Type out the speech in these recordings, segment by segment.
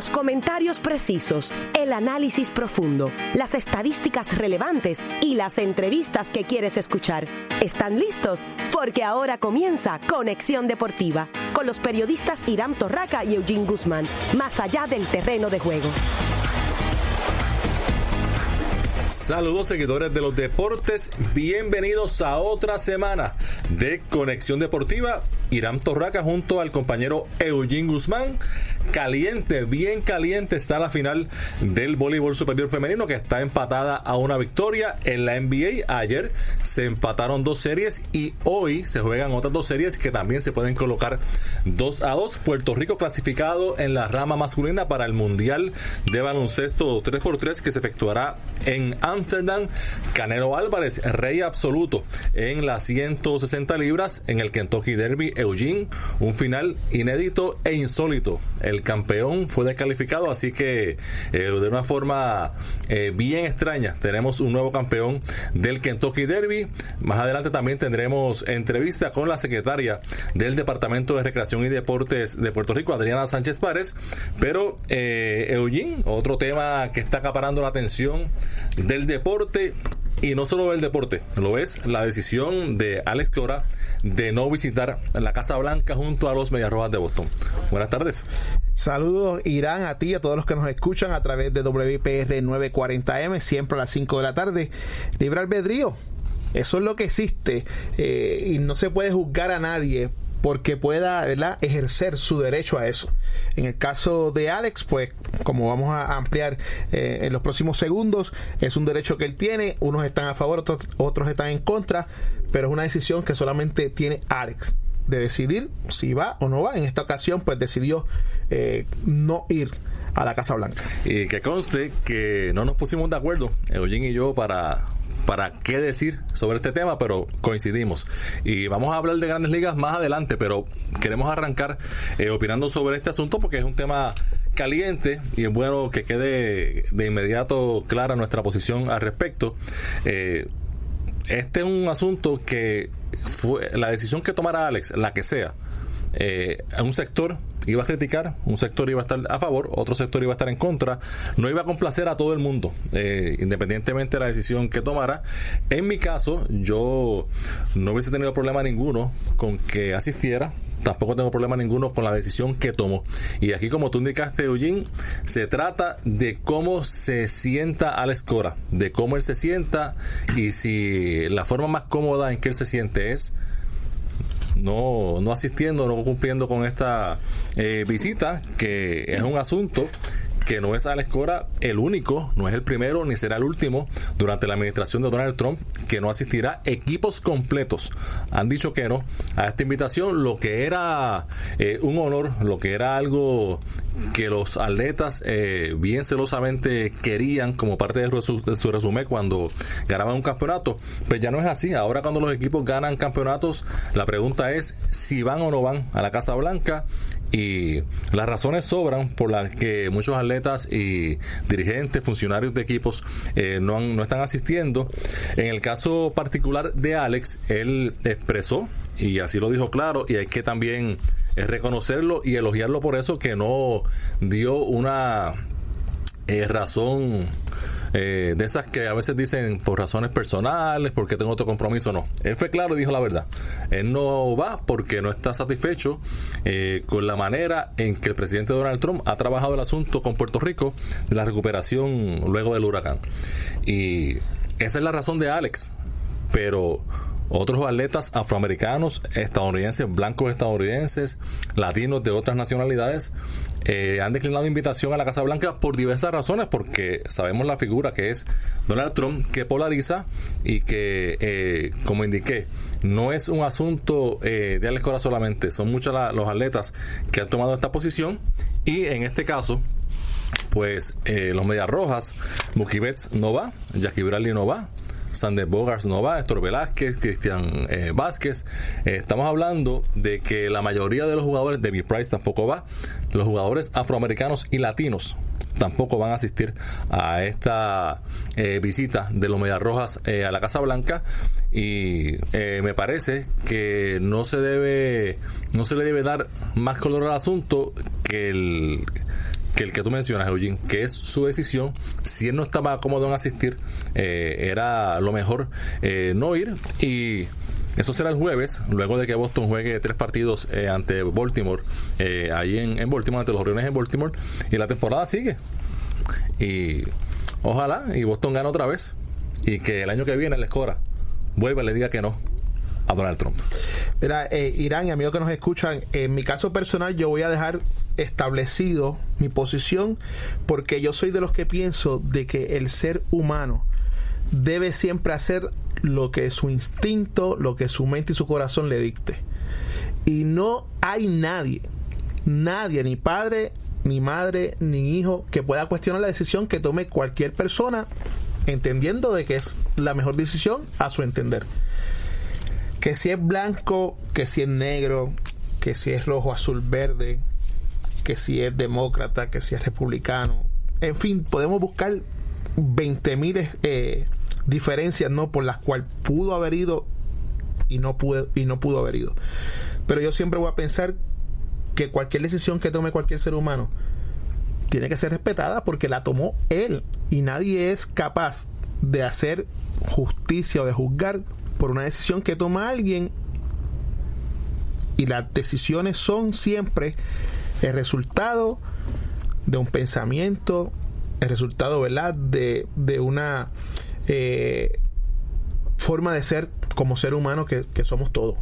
Los comentarios precisos, el análisis profundo, las estadísticas relevantes y las entrevistas que quieres escuchar. ¿Están listos? Porque ahora comienza Conexión Deportiva con los periodistas Irán Torraca y Eugene Guzmán, más allá del terreno de juego. Saludos seguidores de los deportes, bienvenidos a otra semana de Conexión Deportiva. Irán Torraca junto al compañero Eugene Guzmán. Caliente, bien caliente está la final del voleibol superior femenino que está empatada a una victoria en la NBA. Ayer se empataron dos series y hoy se juegan otras dos series que también se pueden colocar 2 a 2. Puerto Rico clasificado en la rama masculina para el Mundial de Baloncesto 3x3 que se efectuará en Ámsterdam. Canelo Álvarez, rey absoluto en las 160 libras en el Kentucky Derby Eugene. Un final inédito e insólito. El campeón fue descalificado, así que eh, de una forma eh, bien extraña tenemos un nuevo campeón del Kentucky Derby. Más adelante también tendremos entrevista con la secretaria del Departamento de Recreación y Deportes de Puerto Rico, Adriana Sánchez Párez. Pero eh, otro tema que está acaparando la atención del deporte y no solo el deporte, lo es la decisión de Alex Cora de no visitar la Casa Blanca junto a los Mediarrojas de Boston. Buenas tardes. Saludos Irán a ti, a todos los que nos escuchan a través de WPR 940M, siempre a las 5 de la tarde. Libre albedrío, eso es lo que existe eh, y no se puede juzgar a nadie porque pueda ejercer su derecho a eso. En el caso de Alex, pues como vamos a ampliar eh, en los próximos segundos, es un derecho que él tiene, unos están a favor, otros, otros están en contra, pero es una decisión que solamente tiene Alex de decidir si va o no va. En esta ocasión, pues decidió eh, no ir a la Casa Blanca. Y que conste que no nos pusimos de acuerdo, Eugene y yo, para para qué decir sobre este tema, pero coincidimos. Y vamos a hablar de grandes ligas más adelante, pero queremos arrancar eh, opinando sobre este asunto porque es un tema caliente y es bueno que quede de inmediato clara nuestra posición al respecto. Eh, este es un asunto que fue la decisión que tomara Alex, la que sea, eh, un sector iba a criticar, un sector iba a estar a favor, otro sector iba a estar en contra, no iba a complacer a todo el mundo, eh, independientemente de la decisión que tomara. En mi caso, yo no hubiese tenido problema ninguno con que asistiera, tampoco tengo problema ninguno con la decisión que tomó. Y aquí, como tú indicaste, Eugene, se trata de cómo se sienta Alex Cora, de cómo él se sienta y si la forma más cómoda en que él se siente es no, no asistiendo, no cumpliendo con esta eh, visita, que es un asunto que no es Alex Cora el único, no es el primero ni será el último durante la administración de Donald Trump que no asistirá. Equipos completos han dicho que no a esta invitación, lo que era eh, un honor, lo que era algo que los atletas eh, bien celosamente querían como parte de su, de su, resumen cuando ganaban un campeonato, pues ya no es así. Ahora cuando los equipos ganan campeonatos, la pregunta es si van o no van a la Casa Blanca y las razones sobran por las que muchos atletas y dirigentes, funcionarios de equipos eh, no, no están asistiendo. En el caso particular de Alex, él expresó, y así lo dijo claro, y hay que también reconocerlo y elogiarlo por eso, que no dio una eh, razón eh, de esas que a veces dicen por razones personales, porque tengo otro compromiso, no. Él fue claro y dijo la verdad. Él no va porque no está satisfecho eh, con la manera en que el presidente Donald Trump ha trabajado el asunto con Puerto Rico de la recuperación luego del huracán. Y esa es la razón de Alex. Pero otros atletas afroamericanos, estadounidenses, blancos estadounidenses, latinos de otras nacionalidades, eh, han declinado invitación a la Casa Blanca por diversas razones, porque sabemos la figura que es Donald Trump, que polariza y que, eh, como indiqué, no es un asunto eh, de Alex Cora solamente, son muchos los atletas que han tomado esta posición y en este caso, pues los Medias Rojas, Mookie Betts no va, Jackie Bradley no va, Sander Bogars no va, Héctor Velázquez, Cristian eh, Vázquez. Eh, estamos hablando de que la mayoría de los jugadores, David Price tampoco va, los jugadores afroamericanos y latinos tampoco van a asistir a esta eh, visita de los Medias Rojas a la Casa Blanca y me parece que no se debe no se le debe dar más color al asunto que el que el que tú mencionas, Eugene, que es su decisión. Si él no estaba cómodo en asistir, eh, era lo mejor eh, no ir y eso será el jueves, luego de que Boston juegue tres partidos eh, ante Baltimore, ahí en, en, Baltimore, ante los Orioles en Baltimore, y la temporada sigue. Y ojalá, y Boston gane otra vez, y que el año que viene la escora vuelva y le diga que no a Donald Trump. Mira, Irán y amigos que nos escuchan, en mi caso personal yo voy a dejar establecido mi posición porque yo soy de los que pienso de que el ser humano debe siempre hacer lo que su instinto, lo que su mente y su corazón le dicte. Y no hay nadie, nadie, ni padre, ni madre, ni hijo, que pueda cuestionar la decisión que tome cualquier persona, entendiendo de que es la mejor decisión a su entender que si es blanco, que si es negro, que si es rojo, azul, verde, que si es demócrata, que si es republicano. En fin, podemos buscar 20.000 eh, diferencias ¿no? por las cuales pudo haber ido y no, y no pudo haber ido. Pero yo siempre voy a pensar que cualquier decisión que tome cualquier ser humano tiene que ser respetada porque la tomó él y nadie es capaz de hacer justicia o de juzgar por una decisión que toma alguien y las decisiones son siempre el resultado de un pensamiento, el resultado ¿verdad? De, de una eh, forma de ser como ser humano que, que somos todos.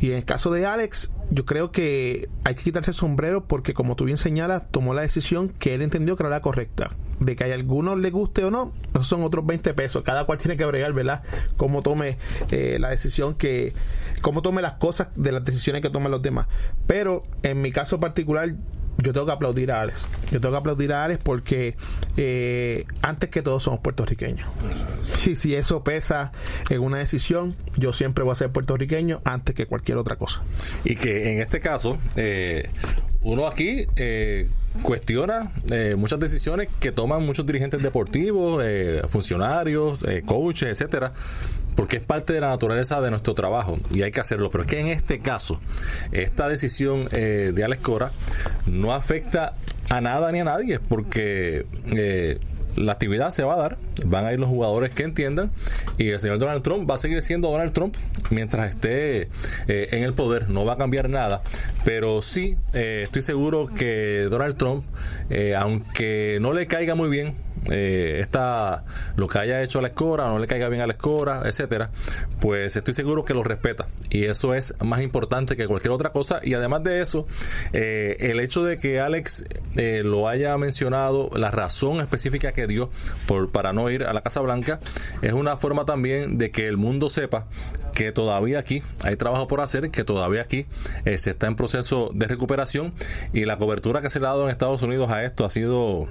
Y en el caso de Alex, yo creo que hay que quitarse el sombrero porque, como tú bien señalas, tomó la decisión que él entendió que era la correcta. De que a algunos le guste o no, esos son otros 20 pesos. Cada cual tiene que bregar, ¿verdad? Cómo tome eh, la decisión que. Cómo tome las cosas de las decisiones que toman los demás. Pero en mi caso particular, yo tengo que aplaudir a Alex. Yo tengo que aplaudir a Alex porque eh, antes que todos somos puertorriqueños. Y si eso pesa en una decisión, yo siempre voy a ser puertorriqueño antes que cualquier otra cosa. Y que en este caso, eh, uno aquí eh, cuestiona muchas decisiones que toman muchos dirigentes deportivos, funcionarios, coaches, etcétera porque es parte de la naturaleza de nuestro trabajo y hay que hacerlo. Pero es que en este caso, esta decisión eh, de Alex Cora no afecta a nada ni a nadie, porque eh, la actividad se va a dar, van a ir los jugadores que entiendan y el señor Donald Trump va a seguir siendo Donald Trump mientras esté eh, en el poder, no va a cambiar nada, pero sí estoy seguro que Donald Trump, aunque no le caiga muy bien eh, esta, lo que haya hecho a la escora, no le caiga bien a la escora, etcétera, pues estoy seguro que lo respeta. Y eso es más importante que cualquier otra cosa. Y además de eso, eh, el hecho de que Alex eh, lo haya mencionado, la razón específica que dio por, para no ir a la Casa Blanca, es una forma también de que el mundo sepa que todavía aquí hay trabajo por hacer, que todavía aquí eh, se está en proceso de recuperación y la cobertura que se le ha dado en Estados Unidos a esto ha sido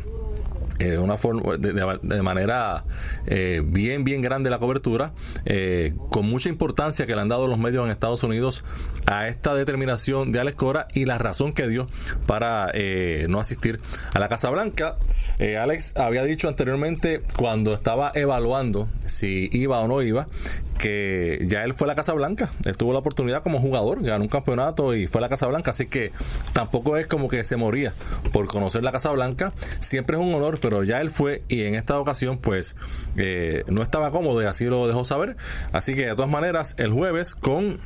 eh, una forma, de, manera eh, bien, bien grande la cobertura, eh, con mucha importancia que le han dado los medios en Estados Unidos a esta determinación de Alex Cora y la razón que dio para no asistir a la Casa Blanca. Alex había dicho anteriormente, cuando estaba evaluando si iba o no iba, que ya él fue a la Casa Blanca, él tuvo la oportunidad como jugador, ganó un campeonato y fue a la Casa Blanca, así que tampoco es como que se moría por conocer la Casa Blanca, siempre es un honor, pero ya él fue y en esta ocasión pues eh, no estaba cómodo y así lo dejó saber, así que de todas maneras el jueves con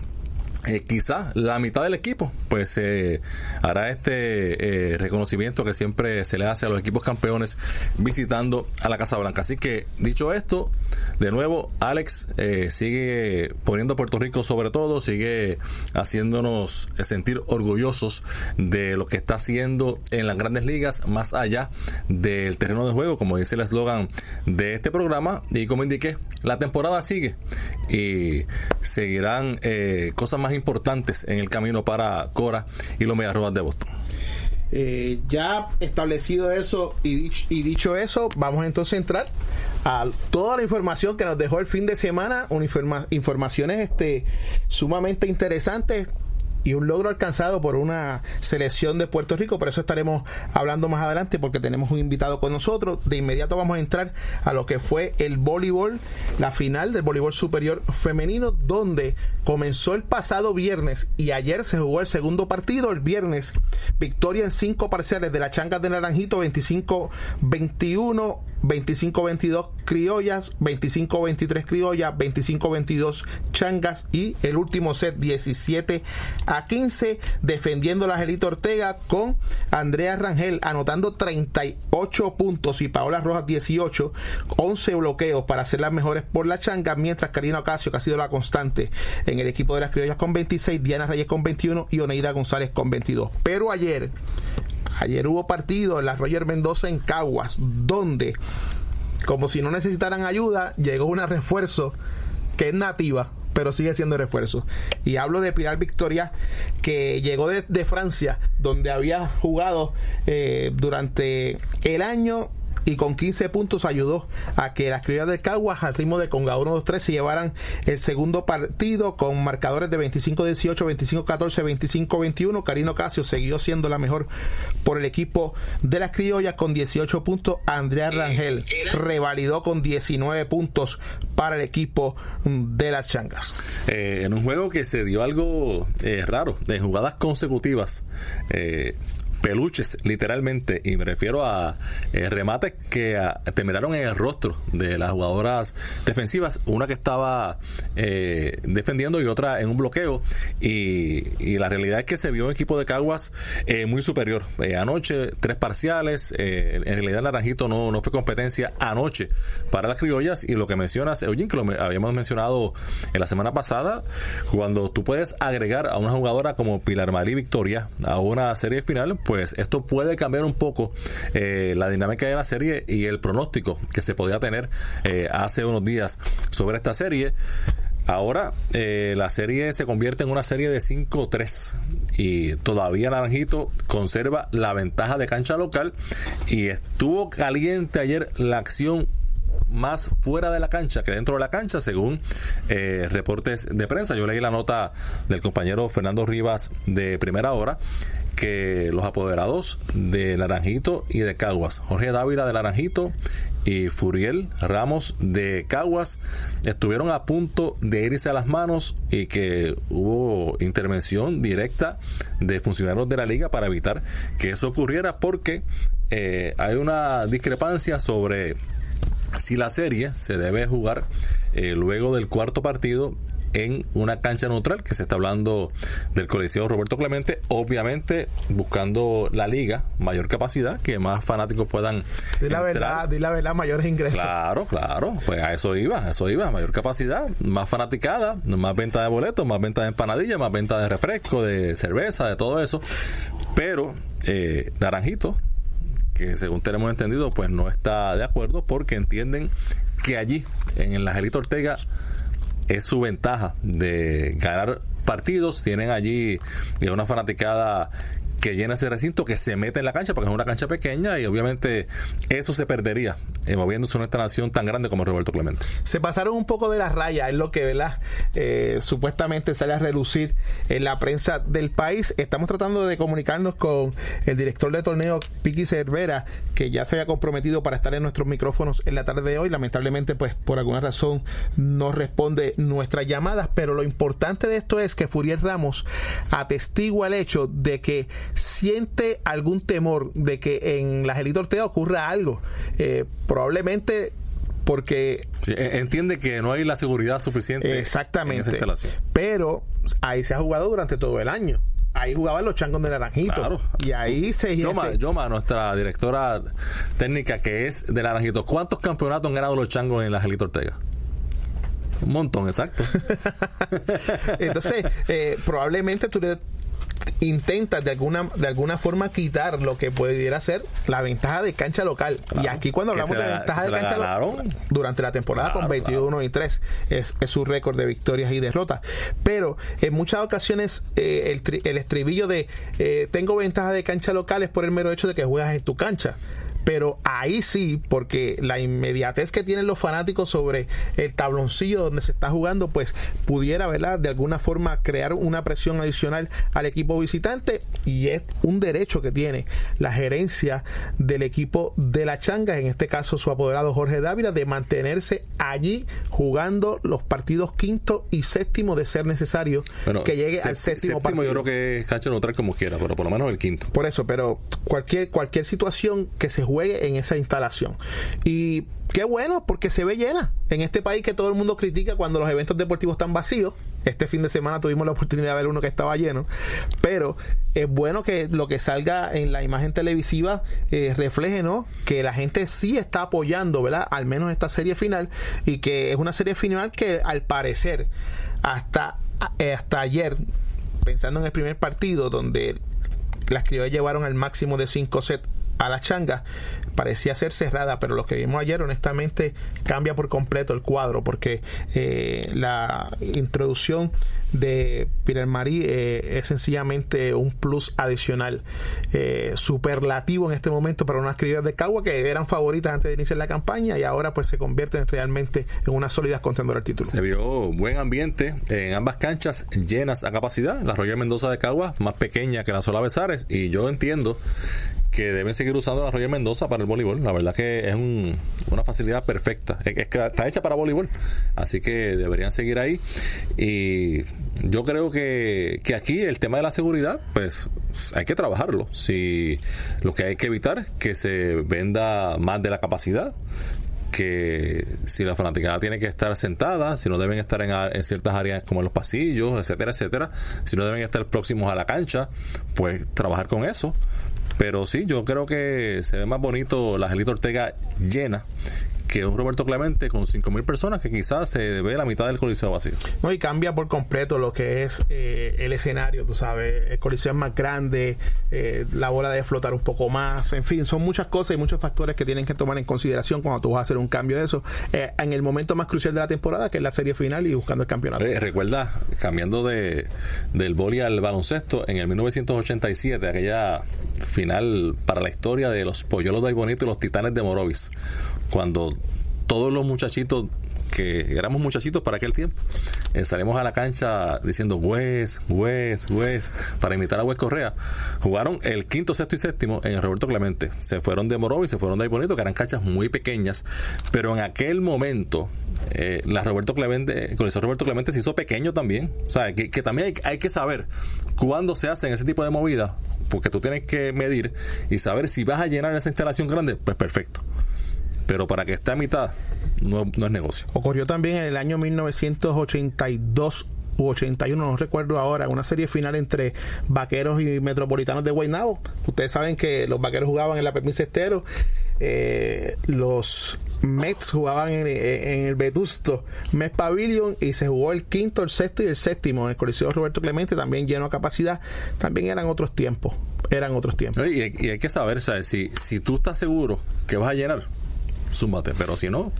eh, quizá la mitad del equipo pues eh, hará este eh, reconocimiento que siempre se le hace a los equipos campeones visitando a la Casa Blanca. Así que dicho esto, de nuevo Alex sigue poniendo a Puerto Rico sobre todo, sigue haciéndonos sentir orgullosos de lo que está haciendo en las grandes ligas más allá del terreno de juego, como dice el eslogan de este programa y como indiqué, la temporada sigue y seguirán cosas más importantes en el camino para Cora y los Medias de Boston. Eh, ya establecido eso y, dicho eso, vamos entonces a entrar a toda la información que nos dejó el fin de semana, informaciones este, sumamente interesantes y un logro alcanzado por una selección de Puerto Rico, por eso estaremos hablando más adelante porque tenemos un invitado con nosotros. De inmediato vamos a entrar a lo que fue el voleibol, la final del voleibol superior femenino, donde comenzó el pasado viernes y ayer se jugó el segundo partido, el viernes, victoria en cinco parciales de la Changas de Naranjito, 25-21 25-22 criollas, 25-23 criollas, 25-22 changas y el último set 17 a 15 defendiendo la Angelito Ortega con Andrea Rangel anotando 38 puntos y Paola Rojas 18, 11 bloqueos para ser las mejores por la changa, mientras Karina Ocasio que ha sido la constante en el equipo de las criollas con 26, Diana Reyes con 21 y Oneida González con 22. Pero ayer Ayer hubo partido en la Roger Mendoza en Caguas, donde, como si no necesitaran ayuda, llegó una refuerzo que es nativa, pero sigue siendo refuerzo. Y hablo de Pilar Victoria, que llegó de, Francia, donde había jugado eh, durante el año y con 15 puntos ayudó a que las criollas del Caguas al ritmo de Conga 1-2-3 se llevaran el segundo partido con marcadores de 25-18, 25-14, 25-21. Karino Casio siguió siendo la mejor por el equipo de las criollas con 18 puntos. Andrea Rangel revalidó con 19 puntos para el equipo de las changas. Eh, en un juego que se dio algo eh, raro, de jugadas consecutivas. Eh, peluches, literalmente, y me refiero a eh, remates que ah, temeraron en el rostro de las jugadoras defensivas, una que estaba eh, defendiendo y otra en un bloqueo, y, la realidad es que se vio un equipo de Caguas eh, muy superior. anoche, tres parciales, en realidad Naranjito no, no fue competencia anoche para las criollas, y lo que mencionas, Eugene, que lo habíamos mencionado en la semana pasada, cuando tú puedes agregar a una jugadora como Pilar Marí Victoria a una serie final, pues esto puede cambiar un poco eh, la dinámica de la serie y el pronóstico que se podía tener eh, hace unos días sobre esta serie. Ahora eh, la serie se convierte en una serie de 5-3 y todavía Naranjito conserva la ventaja de cancha local y estuvo caliente ayer la acción más fuera de la cancha que dentro de la cancha, según reportes de prensa. Yo leí la nota del compañero Fernando Rivas de primera hora que los apoderados de Naranjito y de Caguas, Jorge Dávila de Naranjito y Furiel Ramos de Caguas, estuvieron a punto de irse a las manos y que hubo intervención directa de funcionarios de la liga para evitar que eso ocurriera porque eh, hay una discrepancia sobre si la serie se debe jugar eh, luego del cuarto partido en una cancha neutral, que se está hablando del Coliseo Roberto Clemente, obviamente buscando la liga, mayor capacidad, que más fanáticos puedan. Di la verdad, di la verdad, mayores ingresos. Claro, claro, pues a eso iba, a eso iba, mayor capacidad, más fanaticada, más venta de boletos, más venta de empanadillas, más venta de refresco, de cerveza, de todo eso. Pero eh, Naranjito, que según tenemos entendido, pues no está de acuerdo porque entienden que allí, en el Angelito Ortega, es su ventaja de ganar partidos. Tienen allí una fanaticada que llena ese recinto, que se mete en la cancha, porque es una cancha pequeña y obviamente eso se perdería eh, moviéndose una nación tan grande como Roberto Clemente. Se pasaron un poco de la raya, es lo que ¿verdad? Eh, supuestamente sale a relucir en la prensa del país. Estamos tratando de comunicarnos con el director de torneo, Piqui Cervera, que ya se había comprometido para estar en nuestros micrófonos en la tarde de hoy. Lamentablemente, pues por alguna razón no responde nuestras llamadas, pero lo importante de esto es que Furiel Ramos atestigua el hecho de que siente algún temor de que en la Gelito Ortega ocurra algo. Eh, probablemente porque e, entiende que no hay la seguridad suficiente exactamente en esa instalación. pero ahí se ha jugado durante todo el año ahí jugaban los changos de Naranjito. Y ahí se. Yoma, Yoma, nuestra directora técnica que es de Naranjito, ¿cuántos campeonatos han ganado los changos en la Gelito Ortega? Un montón, exacto. Entonces, eh, probablemente tú le intenta de alguna, de alguna forma quitar lo que pudiera ser la ventaja de cancha local. y aquí cuando hablamos de ventaja de cancha local, durante la temporada con 21 y 3 es, su récord de victorias y derrotas. Pero en muchas ocasiones eh, el, el, estribillo de eh, tengo ventaja de cancha local es por el mero hecho de que juegas en tu cancha pero ahí sí, porque la inmediatez que tienen los fanáticos sobre el tabloncillo donde se está jugando, pues pudiera, ¿verdad? De alguna forma crear una presión adicional al equipo visitante y es un derecho que tiene la gerencia del equipo de la changa, en este caso su apoderado Jorge Dávila, de mantenerse allí jugando los partidos quinto y séptimo de ser necesario que llegue al séptimo, partido. Yo creo que cancha neutral como quiera, pero por lo menos el quinto. Por eso, pero cualquier, cualquier situación que se juegue en esa instalación. Y qué bueno, porque se ve llena. En este país que todo el mundo critica cuando los eventos deportivos están vacíos. Este fin de semana tuvimos la oportunidad de ver uno que estaba lleno. Pero es bueno que lo que salga en la imagen televisiva eh, refleje, ¿no? Que la gente sí está apoyando, ¿verdad? Al menos esta serie final. Y que es una serie final que al parecer hasta, eh, hasta ayer, pensando en el primer partido donde las criollas llevaron al máximo de 5 sets a la changa parecía ser cerrada, pero lo que vimos ayer honestamente cambia por completo el cuadro porque eh, la introducción de Pierre Marie eh, es sencillamente un plus adicional eh, superlativo en este momento para unas criollas de Cagua que eran favoritas antes de iniciar la campaña y ahora pues se convierten realmente en unas sólidas contendoras al título. Se vio buen ambiente en ambas canchas llenas a capacidad, la Royal Mendoza de Cagua más pequeña que la Sola Besares y yo entiendo que deben seguir usando la Royal Mendoza para el voleibol. La verdad que es una facilidad perfecta. Es que está hecha para voleibol. Así que deberían seguir ahí. Y yo creo que, que aquí el tema de la seguridad, pues hay que trabajarlo. Si lo que hay que evitar que se venda más de la capacidad, que si la fanaticada tiene que estar sentada, si no deben estar en, en, ciertas áreas como en los pasillos, etcétera, etcétera, si no deben estar próximos a la cancha, pues trabajar con eso. Pero sí, yo creo que se ve más bonito la Angelito Ortega llena que un Roberto Clemente con 5.000 personas que quizás se ve la mitad del coliseo vacío. No, y cambia por completo lo que es eh, el escenario, tú sabes, el coliseo es más grande, eh, la bola debe flotar un poco más, en fin, son muchas cosas y muchos factores que tienen que tomar en consideración cuando tú vas a hacer un cambio de eso, eh, en el momento más crucial de la temporada, que es la serie final y buscando el campeonato. recuerda, cambiando de, del boli al baloncesto, en el 1987, aquella final para la historia de los Polluelos de Bonito y los Titanes de Morovis cuando todos los muchachitos que éramos muchachitos para aquel tiempo, eh, salimos a la cancha diciendo Wes, Wes, Wes, para imitar a Wes Correa. Jugaron el quinto, sexto y séptimo en el Roberto Clemente. Se fueron de Morovi, se fueron de Bonito, que eran canchas muy pequeñas, pero en aquel momento eh, la Roberto Clemente, eso Roberto Clemente se hizo pequeño también. O sea, que, también hay, hay, que saber cuándo se hacen ese tipo de movidas, porque tú tienes que medir y saber si vas a llenar esa instalación grande, pues perfecto pero para que esté a mitad no, es negocio. Ocurrió también en el año 1982 u 81, no recuerdo ahora, una serie final entre vaqueros y metropolitanos de Guaynabo. Ustedes saben que los vaqueros jugaban en la Permis Estero, eh, los Mets jugaban en, el Vetusto Mets Pavilion y se jugó el quinto, el sexto y el séptimo en el Coliseo Roberto Clemente, también lleno a capacidad. También eran otros tiempos, eran otros tiempos. Y hay, y hay que saber, ¿sabes? Si, si tú estás seguro que vas a llenar, súmate. Pero si no,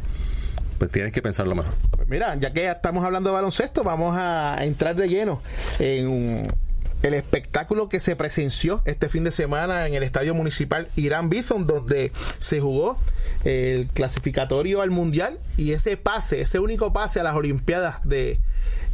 pues tienes que pensarlo mejor. Mira, ya que estamos hablando de baloncesto, vamos a entrar de lleno en el espectáculo que se presenció este fin de semana en el Estadio Municipal Irán Bison, donde se jugó el clasificatorio al Mundial y ese pase, ese único pase a las Olimpiadas de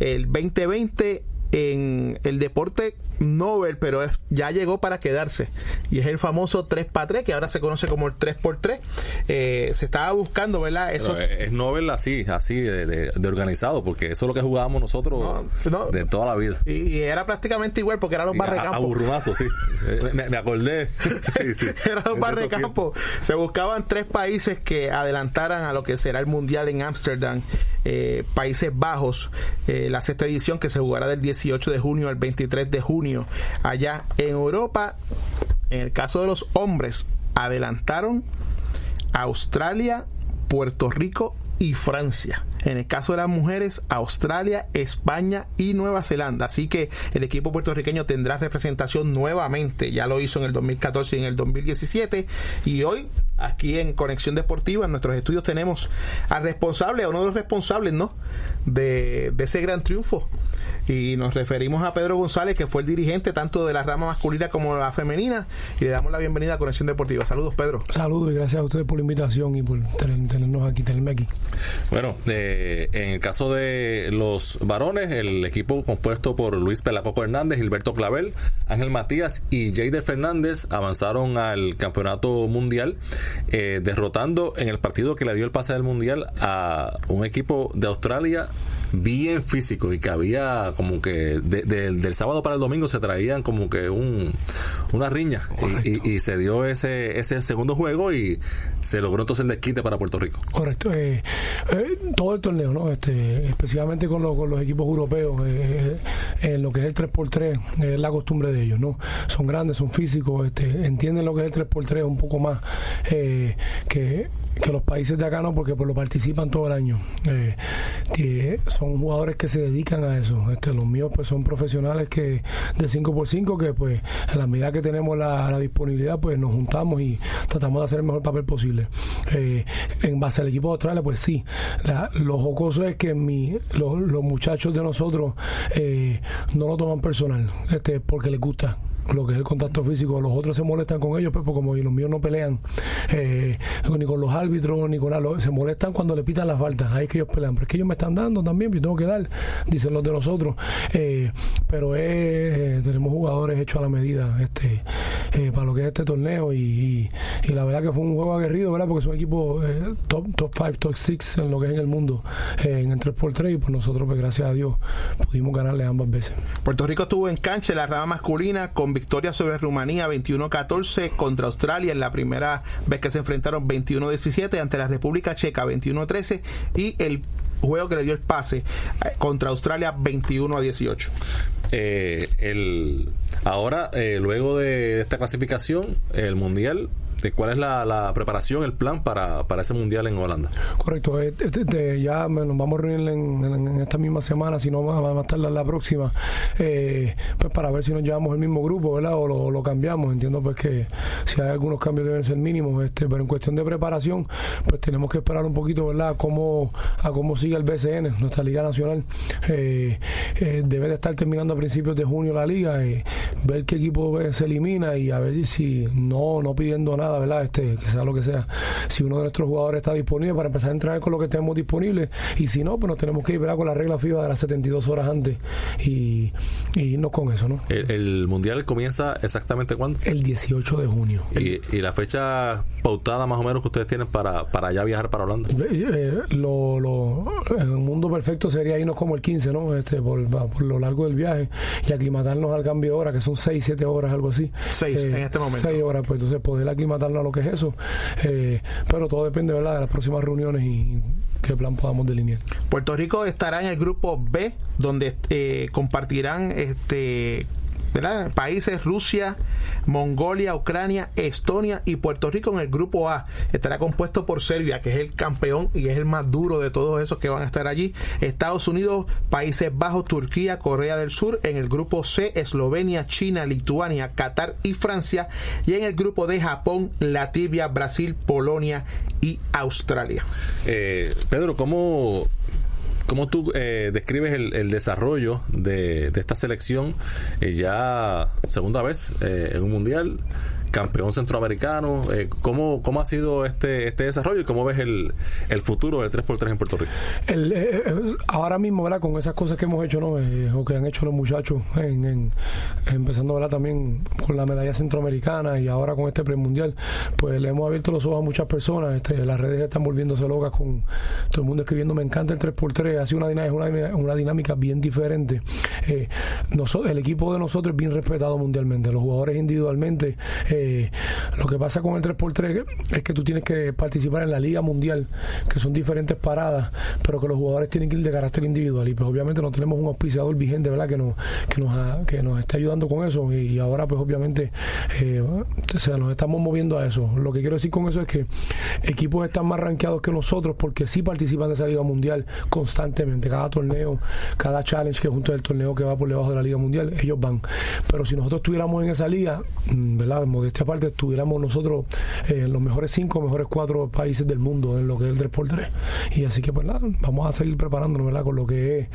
el 2020 en el deporte Nobel, pero ya llegó para quedarse. Y es el famoso 3x3, que ahora se conoce como el 3x3. Eh, se estaba buscando, ¿verdad? Eso es Nobel así, así de, organizado, porque eso es lo que jugábamos nosotros de toda la vida. Y, era prácticamente igual, porque eran los barrecampo. sí. me, acordé. sí, sí. eran los barrecampo. Se buscaban tres países que adelantaran a lo que será el Mundial en Ámsterdam. Eh, Países Bajos, eh, la sexta edición que se jugará del 18 de junio al 23 de junio allá en Europa. En el caso de los hombres, adelantaron Australia, Puerto Rico y Francia. En el caso de las mujeres, Australia, España y Nueva Zelanda. Así que el equipo puertorriqueño tendrá representación nuevamente. Ya lo hizo en el 2014 y en el 2017. Y hoy, aquí en Conexión Deportiva, en nuestros estudios tenemos al responsable, a uno de los responsables, ¿no? De, de ese gran triunfo Y nos referimos a Pedro González, que fue el dirigente tanto de la rama masculina como la femenina. Y le damos la bienvenida a Conexión Deportiva. Saludos, Pedro. Saludos y gracias a ustedes por la invitación y por tenernos aquí, tenerme aquí. Bueno, eh, en el caso de los varones, el equipo compuesto por Luis Pelacoco Hernández, Gilberto Clavel, Ángel Matías y Jader Fernández avanzaron al campeonato mundial, eh, derrotando en el partido que le dio el pase del mundial a un equipo de Australia bien físico y que había como que del sábado para el domingo se traían como que un, una riña y, se dio ese, ese segundo juego y se logró entonces el desquite para Puerto Rico. Correcto. Eh, eh, todo el torneo, ¿no? Este, especialmente con, con los equipos europeos, eh, en lo que es el 3x3, es la costumbre de ellos, ¿no? Son grandes, son físicos, este, entienden lo que es el 3x3 un poco más que, que los países de acá no, porque pues lo participan todo el año son jugadores que se dedican a eso. Este, los míos pues son profesionales que de 5x5 que pues en la medida que tenemos la, disponibilidad pues nos juntamos y tratamos de hacer el mejor papel posible. Eh, en base al equipo de Australia pues sí, lo jocoso es que mi, los, muchachos de nosotros eh, no lo toman personal este, porque les gusta lo que es el contacto físico. Los otros se molestan con ellos, pues, pues como los míos no pelean eh, ni con los árbitros, ni con nada. Se molestan cuando le pitan las faltas. Ahí que ellos pelean. Pero es que ellos me están dando también, yo tengo que dar, dicen los de nosotros. Eh, pero eh, tenemos jugadores hechos a la medida este para lo que es este torneo. Y, la verdad que fue un juego aguerrido, ¿verdad? Porque son equipos top 5, top 6 en lo que es en el mundo, en el 3x3. Y pues nosotros, pues gracias a Dios, pudimos ganarle ambas veces. Puerto Rico estuvo en cancha en la rama masculina con victoria sobre Rumanía 21-14 contra Australia en la primera vez que se enfrentaron 21-17 ante la República Checa 21-13 y el juego que le dio el pase eh, contra Australia 21 a 18. Eh, el, ahora, eh, luego de esta clasificación, el Mundial cuál es la, preparación, el plan para, ese mundial en Holanda. Correcto, eh, ya nos vamos a reunir en, esta misma semana, si no vamos a estar la, la próxima, eh, pues para ver si nos llevamos el mismo grupo, ¿verdad? O lo, cambiamos. Entiendo pues que si hay algunos cambios deben ser mínimos, este, pero en cuestión de preparación, pues tenemos que esperar un poquito, ¿verdad? Cómo, a cómo sigue el BCN, nuestra Liga Nacional. Eh, debe de estar terminando a principios de junio la liga, ver qué equipo se elimina y a ver si no, no pidiendo nada ¿verdad? Este, que sea lo que sea. Si uno de nuestros jugadores está disponible para empezar a entrar con lo que tenemos disponible y si no, pues nos tenemos que ir con la regla FIBA de las 72 horas antes y, y irnos con eso, ¿no? El, Mundial comienza exactamente cuándo? El 18 de junio. ¿Y, la fecha pautada más o menos que ustedes tienen para, para ya viajar para Holanda? Eh, eh, lo, un mundo perfecto sería irnos como el 15, ¿no? Este, por, por lo largo del viaje y aclimatarnos al cambio de hora, que son 6, 7 horas, algo así. 6 en este momento. 6 horas, pues entonces poder aclimatar a lo que es eso. Eh, pero todo depende ¿verdad? de las próximas reuniones y qué plan podamos delinear. Puerto Rico estará en el grupo B, donde eh, compartirán este países Rusia, Mongolia, Ucrania, Estonia y Puerto Rico en el grupo A. Estará compuesto por Serbia, que es el campeón y es el más duro de todos esos que van a estar allí. Estados Unidos, Países Bajos, Turquía, Corea del Sur. En el grupo C, Eslovenia, China, Lituania, Qatar y Francia. Y en el grupo D, Japón, Latvia, Brasil, Polonia y Australia. Eh, Pedro, ¿cómo ¿Cómo tú eh, describes el, desarrollo de, esta selección eh, ya segunda vez eh, en un mundial? Campeón centroamericano. Eh, ¿cómo, ¿Cómo ha sido este, este desarrollo y cómo ves el, el futuro del 3x3 en Puerto Rico? El, eh, eh, ahora mismo, ¿verdad? con esas cosas que hemos hecho, ¿no? o que han hecho los muchachos, en, empezando ¿verdad? también con la medalla centroamericana y ahora con este premundial, pues le hemos abierto los ojos a muchas personas. Este, las redes están volviéndose locas con todo el mundo escribiendo, me encanta el 3x3, ha sido una dinámica, una, una dinámica bien diferente. nosotros, el equipo de nosotros es bien respetado mundialmente, los jugadores individualmente. Eh, lo que pasa con el 3x3 es que tú tienes que participar en la Liga Mundial, que son diferentes paradas, pero que los jugadores tienen que ir de carácter individual. Y pues obviamente no tenemos un auspiciador vigente, ¿verdad? Que nos, que nos, que nos esté ayudando con eso. Y, ahora pues obviamente eh, nos estamos moviendo a eso. Lo que quiero decir con eso es que equipos están más rankeados que nosotros porque sí participan de esa Liga Mundial constantemente. Cada torneo, cada challenge que junto del torneo que va por debajo de la Liga Mundial, ellos van. Pero si nosotros estuviéramos en esa liga, mm, esta parte estuviéramos nosotros eh, los mejores cinco, mejores cuatro países del mundo en lo que es el 3x3. Y así que pues nada, vamos a seguir preparándonos ¿verdad? con lo que es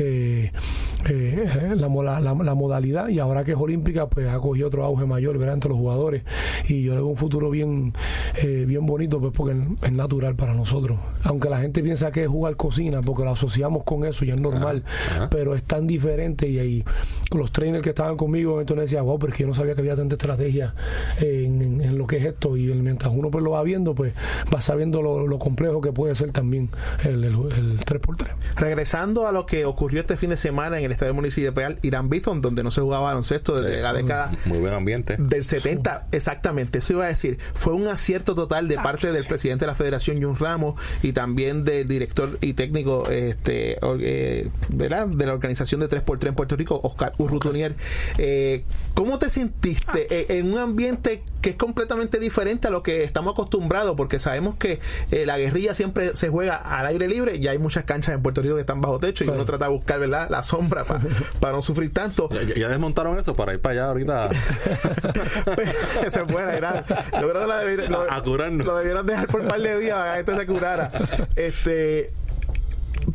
eh, eh, la, la, modalidad y ahora que es olímpica pues ha cogido otro auge mayor ¿verdad? entre los jugadores. Y yo le veo un futuro bien eh, bien bonito pues porque es natural para nosotros. Aunque la gente piensa que es jugar cocina porque lo asociamos con eso y es normal pero es tan diferente y ahí los trainers que estaban conmigo entonces decía wow porque yo no sabía que había tanta estrategia en, lo que es esto y mientras uno pues lo va viendo pues va sabiendo lo, complejo que puede ser también el, el, el 3x3 regresando a lo que ocurrió este fin de semana en el estadio municipal Irán Bithon, donde no se jugaba baloncesto desde la década muy buen ambiente del 70, exactamente, eso iba a decir, fue un acierto total de parte del presidente de la Federación John Ramos y también del director y técnico este eh, ¿verdad? de la organización de 3x3 en Puerto Rico, Oscar Urrutunier. Eh, ¿Cómo te sentiste eh, en un ambiente que es completamente diferente a lo que estamos acostumbrados? Porque sabemos que la guerrilla siempre se juega al aire libre, y hay muchas canchas en Puerto Rico que están bajo techo y uno trata de buscar ¿verdad? la sombra para no sufrir tanto. Ya, desmontaron eso para ir para allá ahorita. se puede. Yo creo que la debieron, lo, a curarnos. lo debieron dejar por un par de días para que esto se curara. Este,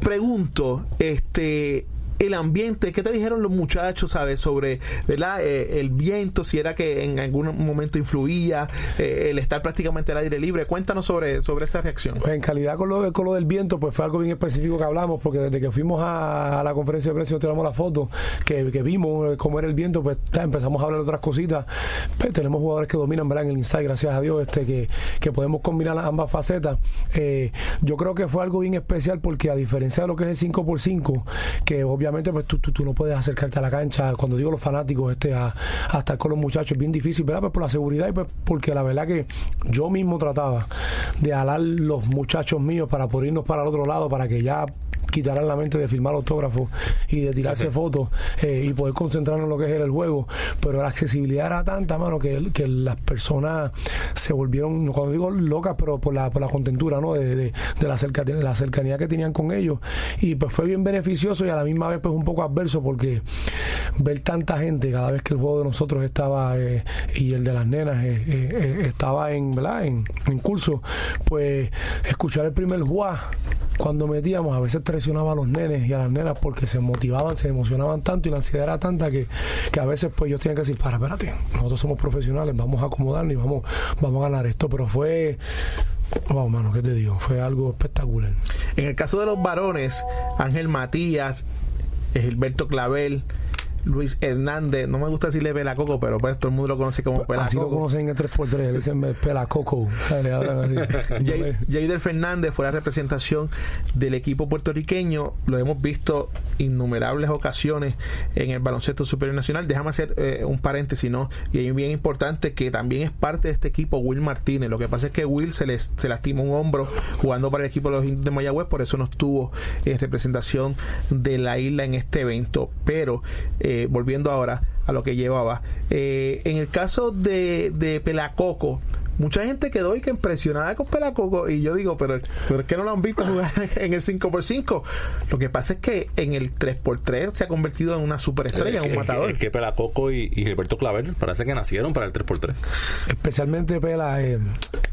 pregunto, este el ambiente, ¿qué te dijeron los muchachos, sabes, sobre ¿verdad? Eh, el viento, si era que en algún momento influía, eh, el estar prácticamente al aire libre? Cuéntanos sobre, sobre esa reacción. Pues en calidad con lo, con lo del viento, pues fue algo bien específico que hablamos, porque desde que fuimos a, la conferencia de precios, tiramos la foto, que, vimos cómo era el viento, pues empezamos a hablar de otras cositas. Pues, tenemos jugadores que dominan ¿verdad? en el inside, gracias a Dios, este que, que podemos combinar ambas facetas. Eh, yo creo que fue algo bien especial porque a diferencia de lo que es el 5x5, que obviamente pues tú, no puedes acercarte a la cancha. Cuando digo los fanáticos, este, a, estar con los muchachos, es bien difícil, ¿verdad? Pues por la seguridad y pues porque la verdad que yo mismo trataba de alar los muchachos míos para poder irnos para el otro lado, para que ya quitaran la mente de filmar autógrafos y de tirarse fotos eh, y poder concentrarnos en lo que es el juego. Pero la accesibilidad era tanta, mano, que, que las personas se volvieron, cuando digo locas, pero por la, por la contentura, ¿no? De, de, la, la cercanía que tenían con ellos. Y pues fue bien beneficioso y a la misma vez pues un poco adverso porque ver tanta gente cada vez que el juego de nosotros estaba eh, y el de las nenas eh, estaba en, ¿verdad? En, en curso, pues escuchar el primer juá cuando metíamos a veces a los nenes y a las nenas porque se motivaban, se emocionaban tanto y la ansiedad era tanta que, que a veces pues ellos tienen que decir, para, espérate, nosotros somos profesionales, vamos a acomodarnos y vamos, vamos a ganar esto, pero fue Wow, mano, ¿qué te digo? Fue algo espectacular. En el caso de los varones, Ángel Matías, Gilberto Clavel, Luis Hernández, no me gusta decirle Pelacoco, pero pues todo el mundo lo conoce como Pelacoco. Así lo conocen en el 3x3, dicen Pelacoco. Jaider Fernández fue la representación del equipo puertorriqueño, lo hemos visto innumerables ocasiones en el baloncesto superior nacional. Déjame hacer eh, un paréntesis, ¿no? Y es bien importante que también es parte de este equipo Will Martínez. Lo que pasa es que Will se, les, se lastimó un hombro jugando para el equipo de los indios de Mayagüez, por eso no estuvo en representación de la isla en este evento. Pero eh, volviendo ahora a lo que llevaba, eh, en el caso de, de Pelacoco, mucha gente quedó y que impresionada con Pelacoco y yo digo, pero, pero es que no lo han visto jugar en el 5x5. Lo que pasa es que en el 3x3 se ha convertido en una superestrella, en un matador. Es que Pelacoco y, y, Gilberto Claver parece que nacieron para el 3x3. Especialmente Pela, eh,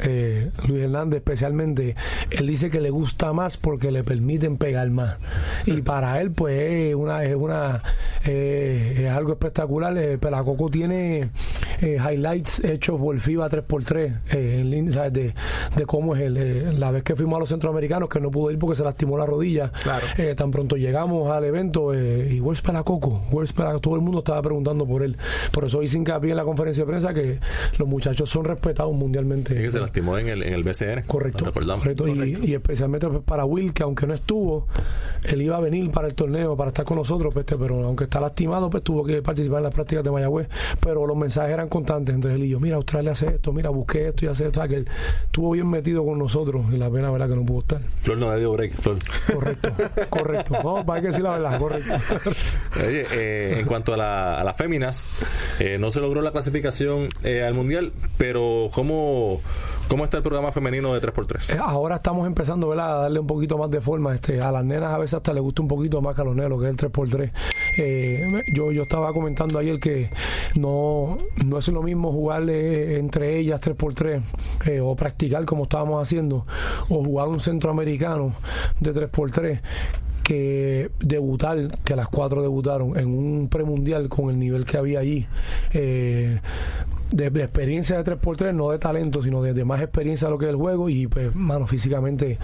eh, Luis Hernández, especialmente, él dice que le gusta más porque le permiten pegar más. Y para él, pues, es una, es una eh, es algo espectacular. Pelacoco tiene highlights hechos por FIBA 3x3 eh, en línea, De, cómo es el, eh, la vez que fuimos a los centroamericanos, que no pudo ir porque se lastimó la rodilla. Eh, tan pronto llegamos al evento, y where's Pelacoco, where's Pelacoco, todo el mundo estaba preguntando por él. Por eso hice hincapié en la conferencia de prensa que los muchachos son respetados mundialmente. que se lastimó en el, en el BCN. Correcto. correcto. Y, especialmente para Will, que aunque no estuvo, él iba a venir para el torneo, para estar con nosotros, pues, pero aunque está lastimado, pues tuvo que participar en las prácticas de Mayagüez. Pero los mensajes eran constantes entre él y yo. Mira, Australia hace esto, mira, busqué esto y hacer, o que él estuvo bien metido con nosotros y la pena, ¿verdad? Que no pudo estar. Flor no le dio break, Flor. Correcto, correcto. No, para que decir la verdad, correcto. Oye, eh, en cuanto a, la, a las féminas, eh, no se logró la clasificación eh, al Mundial, pero ¿cómo, ¿cómo está el programa femenino de 3x3? ahora estamos empezando. A darle un poquito más de forma. Este, a las nenas a veces hasta les gusta un poquito más que que es el 3x3. yo, yo estaba comentando ayer que no, no es lo mismo jugarle entre ellas 3x3 3 eh, o practicar como estábamos haciendo o jugar un centroamericano de 3x3 que debutar, que las cuatro debutaron en un premundial con el nivel que había allí, eh, de, experiencia de 3x3, no de talento, sino de, más experiencia de lo que es el juego. Y pues, mano, físicamente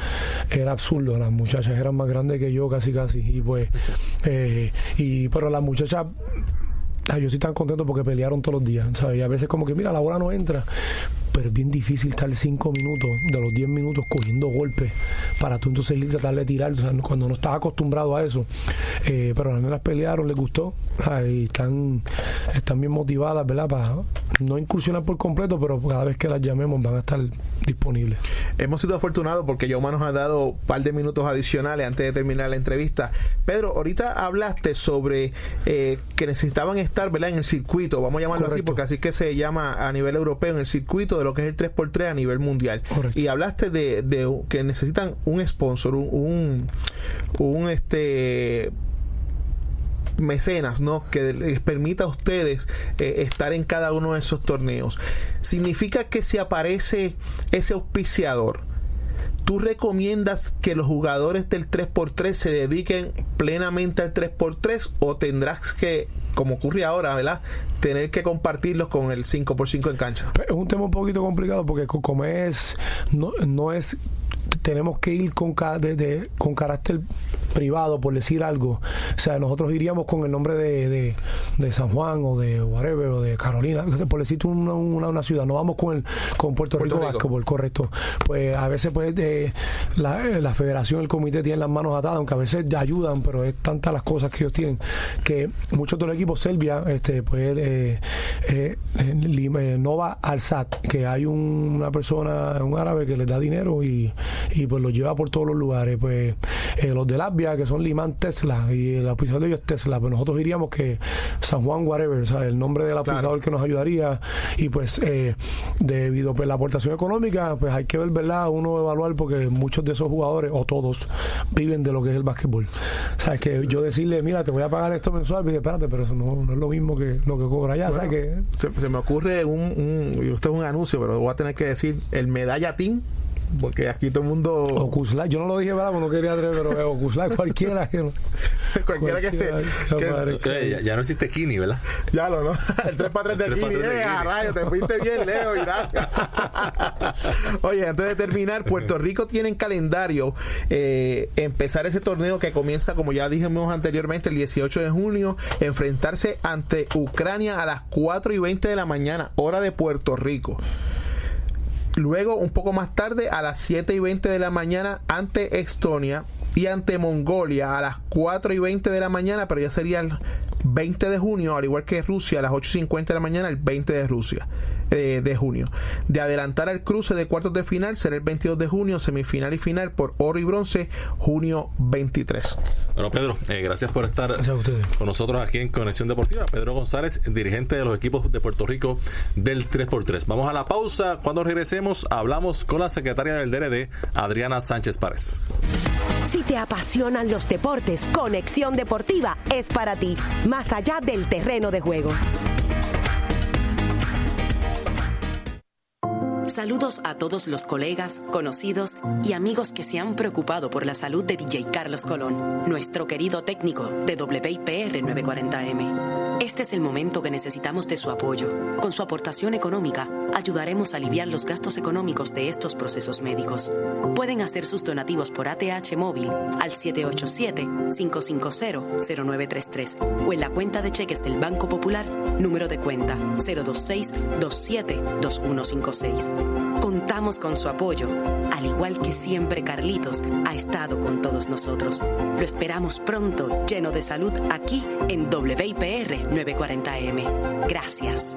era absurdo. Las muchachas eran más grandes que yo, casi, casi. Y pues, eh, y, pero las muchachas yo estoy tan contento porque pelearon todos los días, ¿sabes? Y a veces como que, mira, la bola no entra, pero es bien difícil estar cinco minutos de los 10 minutos cogiendo golpes para tú entonces ir a tratar de tirar, cuando no estás acostumbrado a eso. Eh, pero las nenas pelearon, les gustó, y están, están bien motivadas, ¿verdad? Para no incursionar por completo, pero cada vez que las llamemos van a estar disponibles. Hemos sido afortunados porque Yoma nos ha dado un par de minutos adicionales antes de terminar la entrevista. Pedro, ahorita hablaste sobre eh, que necesitaban estar, ¿verdad? En el circuito, vamos a llamarlo así porque así que se llama a nivel europeo, en el circuito de lo que es el 3x3 a nivel mundial. Y hablaste de, que necesitan un sponsor, un, un, este mecenas, ¿no? Que les permita a ustedes eh, estar en cada uno de esos torneos. Significa que si aparece ese auspiciador, ¿tú recomiendas que los jugadores del 3x3 se dediquen plenamente al 3x3 o tendrás que como ocurre ahora, ¿verdad? Tener que compartirlos con el 5x5 en cancha. Es un tema un poquito complicado porque como es, no, no es tenemos que ir con, de, con carácter privado, por decir algo. O sea, nosotros iríamos con el nombre de, de, San Juan o de whatever o de Carolina, por decirte una, una, ciudad. No vamos con el con Puerto, Rico, Rico. correcto. Pues a veces pues de, la, la, federación, el comité tienen las manos atadas, aunque a veces ayudan, pero es tantas las cosas que ellos tienen que muchos de los equipos Serbia, este, pues eh, eh, eh Nova Alsat, que hay una persona, un árabe que les da dinero y, y pues lo lleva por todos los lugares. Pues eh, los de Latvia, que son Liman Tesla, y el auspiciador de ellos es Tesla, pues nosotros diríamos que San Juan Whatever, ¿sabes? el nombre del auspiciador que nos ayudaría, y pues eh, debido a pues, la aportación económica, pues hay que ver, ¿verdad? Uno evaluar porque muchos de esos jugadores, o todos, viven de lo que es el básquetbol. O sea, que yo decirle, mira, te voy a pagar esto mensual, y dice, espérate, pero eso no, no, es lo mismo que lo que cobra allá, ¿sabes? Que... Se, me ocurre un, un, usted es un anuncio, pero voy a tener que decir, el medalla team porque aquí todo el mundo. O yo no lo dije para no quería atrever, pero Ocuslay, cualquiera. Que, cualquiera, que se. Que, ya, no existe Kini, ¿verdad? Ya lo, ¿no? El 3 para 3 de Kini. Eh, rayo, te fuiste bien, Leo, Oye, antes de terminar, Puerto Rico tiene en calendario eh, empezar ese torneo que comienza, como ya dijimos anteriormente, el 18 de junio, enfrentarse ante Ucrania a las 4 y 20 de la mañana, hora de Puerto Rico. Luego, un poco más tarde, a las 7 y 20 de la mañana, ante Estonia y ante Mongolia a las 4 y 20 de la mañana, pero ya sería el 20 de junio, al igual que Rusia, a las 8 y 50 de la mañana, el 20 de Rusia. Eh, de junio. De adelantar al cruce de cuartos de final será el 22 de junio, semifinal y final por oro y bronce, junio 23. Bueno, Pedro, eh, gracias por estar con nosotros aquí en Conexión Deportiva. Pedro González, dirigente de los equipos de Puerto Rico del 3x3. Vamos a la pausa. Cuando regresemos, hablamos con la secretaria del DRD, Adriana Sánchez Párez. Si te apasionan los deportes, Conexión Deportiva es para ti, más allá del terreno de juego. Saludos a todos los colegas, conocidos y amigos que se han preocupado por la salud de DJ Carlos Colón, nuestro querido técnico de WIPR 940M. Este es el momento que necesitamos de su apoyo. Con su aportación económica, ayudaremos a aliviar los gastos económicos de estos procesos médicos. Pueden hacer sus donativos por ATH móvil al 787-550-0933 o en la cuenta de cheques del Banco Popular, número de cuenta 026-27-2156. Contamos con su apoyo, al igual que siempre Carlitos ha estado con todos nosotros. Lo esperamos pronto, lleno de salud, aquí en WIPR 940M. Gracias.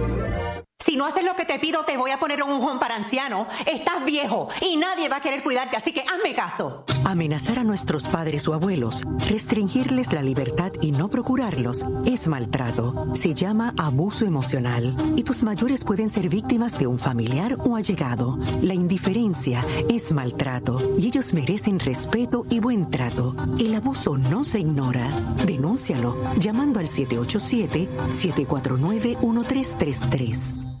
Si no haces lo que te pido, te voy a poner un mojón para anciano. Estás viejo y nadie va a querer cuidarte, así que hazme caso. Amenazar a nuestros padres o abuelos, restringirles la libertad y no procurarlos es maltrato. Se llama abuso emocional y tus mayores pueden ser víctimas de un familiar o allegado. La indiferencia es maltrato y ellos merecen respeto y buen trato. El abuso no se ignora. Denúncialo llamando al 787-749-1333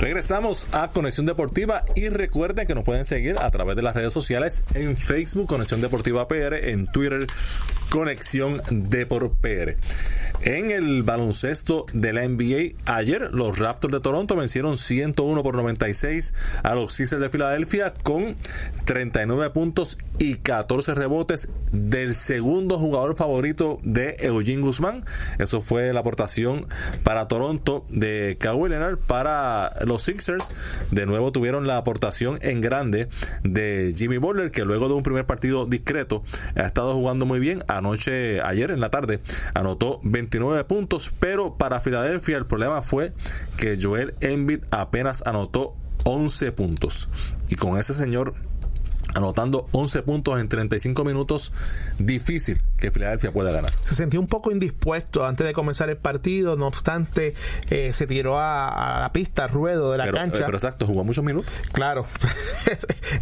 Regresamos a Conexión Deportiva y recuerden que nos pueden seguir a través de las redes sociales en Facebook Conexión Deportiva PR, en Twitter Conexión Deport PR. En el baloncesto de la NBA, ayer los Raptors de Toronto vencieron 101 por 96 a los Sixers de Filadelfia con 39 puntos y 14 rebotes del segundo jugador favorito de Eugene Guzmán. Eso fue la aportación para Toronto de Kawhi Leonard para los Sixers. De nuevo tuvieron la aportación en grande de Jimmy Butler, que luego de un primer partido discreto ha estado jugando muy bien. Anoche, ayer en la tarde, anotó 29 puntos, pero para Filadelfia el problema fue que Joel Embiid apenas anotó 11 puntos. Y con ese señor anotando 11 puntos en 35 minutos, difícil que Filadelfia pueda ganar. Se sentía un poco indispuesto antes de comenzar el partido, no obstante, eh, se tiró a, la pista, ruedo de la cancha. pero exacto, jugó muchos minutos. Claro,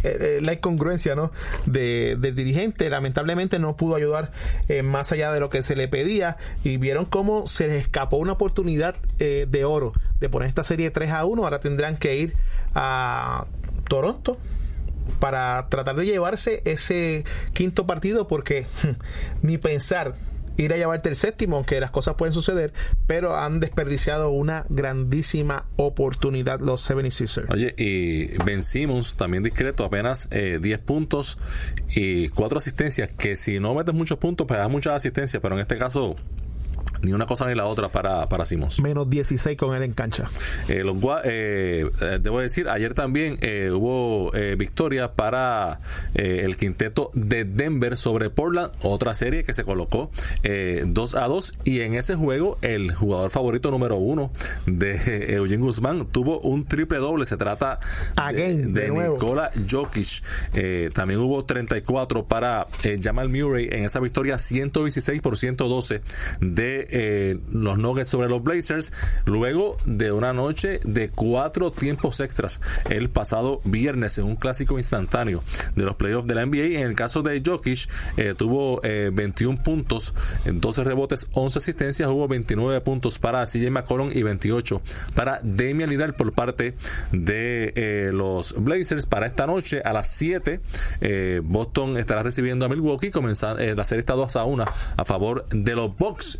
la incongruencia ¿no? De, del dirigente, lamentablemente no pudo ayudar eh, más allá de lo que se le pedía y vieron cómo se les escapó una oportunidad eh, de oro de poner esta serie 3 a 1, ahora tendrán que ir a Toronto para tratar de llevarse ese quinto partido porque ni pensar ir a llevarte el séptimo, aunque las cosas pueden suceder, pero han desperdiciado una grandísima oportunidad los 76ers. Oye, y vencimos también discreto, apenas 10 eh, puntos y 4 asistencias, que si no metes muchos puntos, pues das muchas asistencias, pero en este caso ni una cosa ni la otra para, para Simons. Menos 16 con él en cancha. Eh, los, eh, eh, debo decir, ayer también eh, hubo victoria para el quinteto de Denver sobre Portland, otra serie que se colocó 2 a 2. Y en ese juego, el jugador favorito número uno de Eugene Guzmán tuvo un triple doble. Se trata de, de, Nikola Jokic. también hubo 34 para Jamal Murray en esa victoria 116 por 112 de eh, los Nuggets sobre los Blazers, luego de una noche de cuatro tiempos extras el pasado viernes en un clásico instantáneo de los playoffs de la NBA. En el caso de Jokic, eh, tuvo 21 eh, puntos, 12 rebotes, 11 asistencias, hubo 29 puntos para CJ McCollum y 28 para Damian Lillard por parte de los Blazers. Para esta noche a las 7, Boston estará recibiendo a Milwaukee. Comenzando, la serie está 2 a 1 a favor de los Bucks.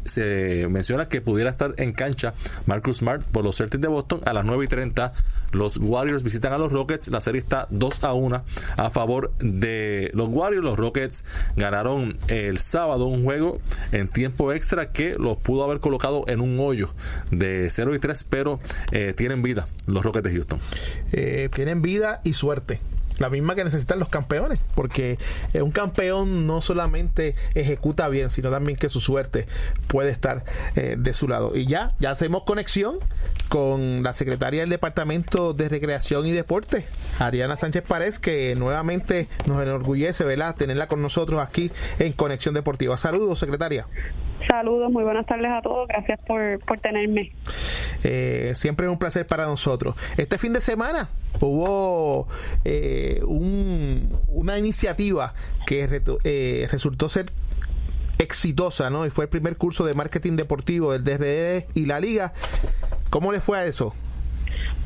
Menciona que pudiera estar en cancha Marcus Smart por los Celtics de Boston a las 9 y 30. Los Warriors visitan a los Rockets. La serie está 2 a 1 a favor de los Warriors. Los Rockets ganaron el sábado un juego en tiempo extra que los pudo haber colocado en un hoyo de 0 y 3, pero eh, tienen vida los Rockets de Houston. Eh, tienen vida y suerte la misma que necesitan los campeones, porque eh, un campeón no solamente ejecuta bien, sino también que su suerte puede estar eh, de su lado. Y ya, ya hacemos conexión con la secretaria del Departamento de Recreación y Deporte, Ariana Sánchez Párez, que nuevamente nos enorgullece, ¿verdad?, tenerla con nosotros aquí en Conexión Deportiva. Saludos, secretaria. Saludos, muy buenas tardes a todos. Gracias por, por tenerme. Eh, siempre es un placer para nosotros. Este fin de semana hubo eh, una iniciativa que eh, resultó ser exitosa, ¿no? Y fue el primer curso de marketing deportivo del DRE y la liga. ¿Cómo le fue a eso?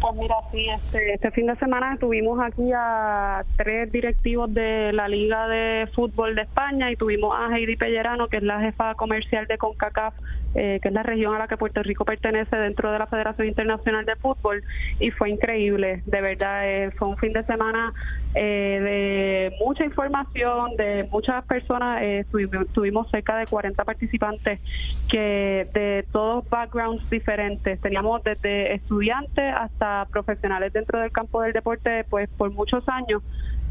Pues mira, sí, este, este fin de semana tuvimos aquí a tres directivos de la Liga de Fútbol de España y tuvimos a Heidi Pellerano, que es la jefa comercial de CONCACAF, eh, que es la región a la que Puerto Rico pertenece dentro de la Federación Internacional de Fútbol, y fue increíble, de verdad, eh, fue un fin de semana eh, de mucha información, de muchas personas, tuvimos, tuvimos cerca de 40 participantes que de todos backgrounds diferentes, teníamos desde estudiantes hasta profesionales dentro del campo del deporte pues por muchos años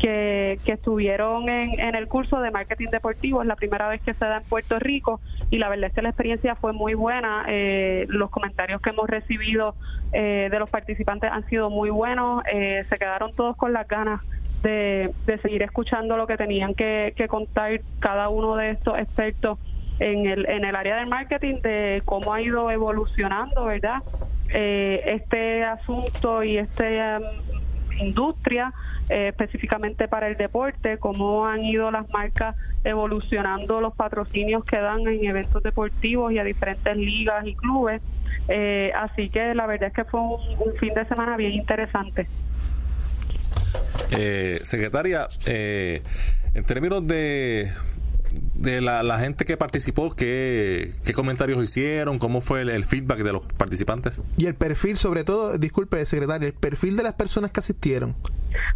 que, estuvieron en, el curso de marketing deportivo. Es la primera vez que se da en Puerto Rico y la verdad es que la experiencia fue muy buena. Eh, los comentarios que hemos recibido eh, de los participantes han sido muy buenos. Eh, se quedaron todos con las ganas de, seguir escuchando lo que tenían que, que contar cada uno de estos expertos en el, en el área del marketing, de cómo ha ido evolucionando, ¿verdad? Eh, este asunto y esta industria eh, específicamente para el deporte, cómo han ido las marcas evolucionando los patrocinios que dan en eventos deportivos y a diferentes ligas y clubes. Eh, así que la verdad es que fue un, fin de semana bien interesante. secretaria, en términos de de la, gente que participó, ¿qué, qué comentarios hicieron? ¿Cómo fue el, feedback de los participantes? Y el perfil, sobre todo, disculpe, secretario, el perfil de las personas que asistieron.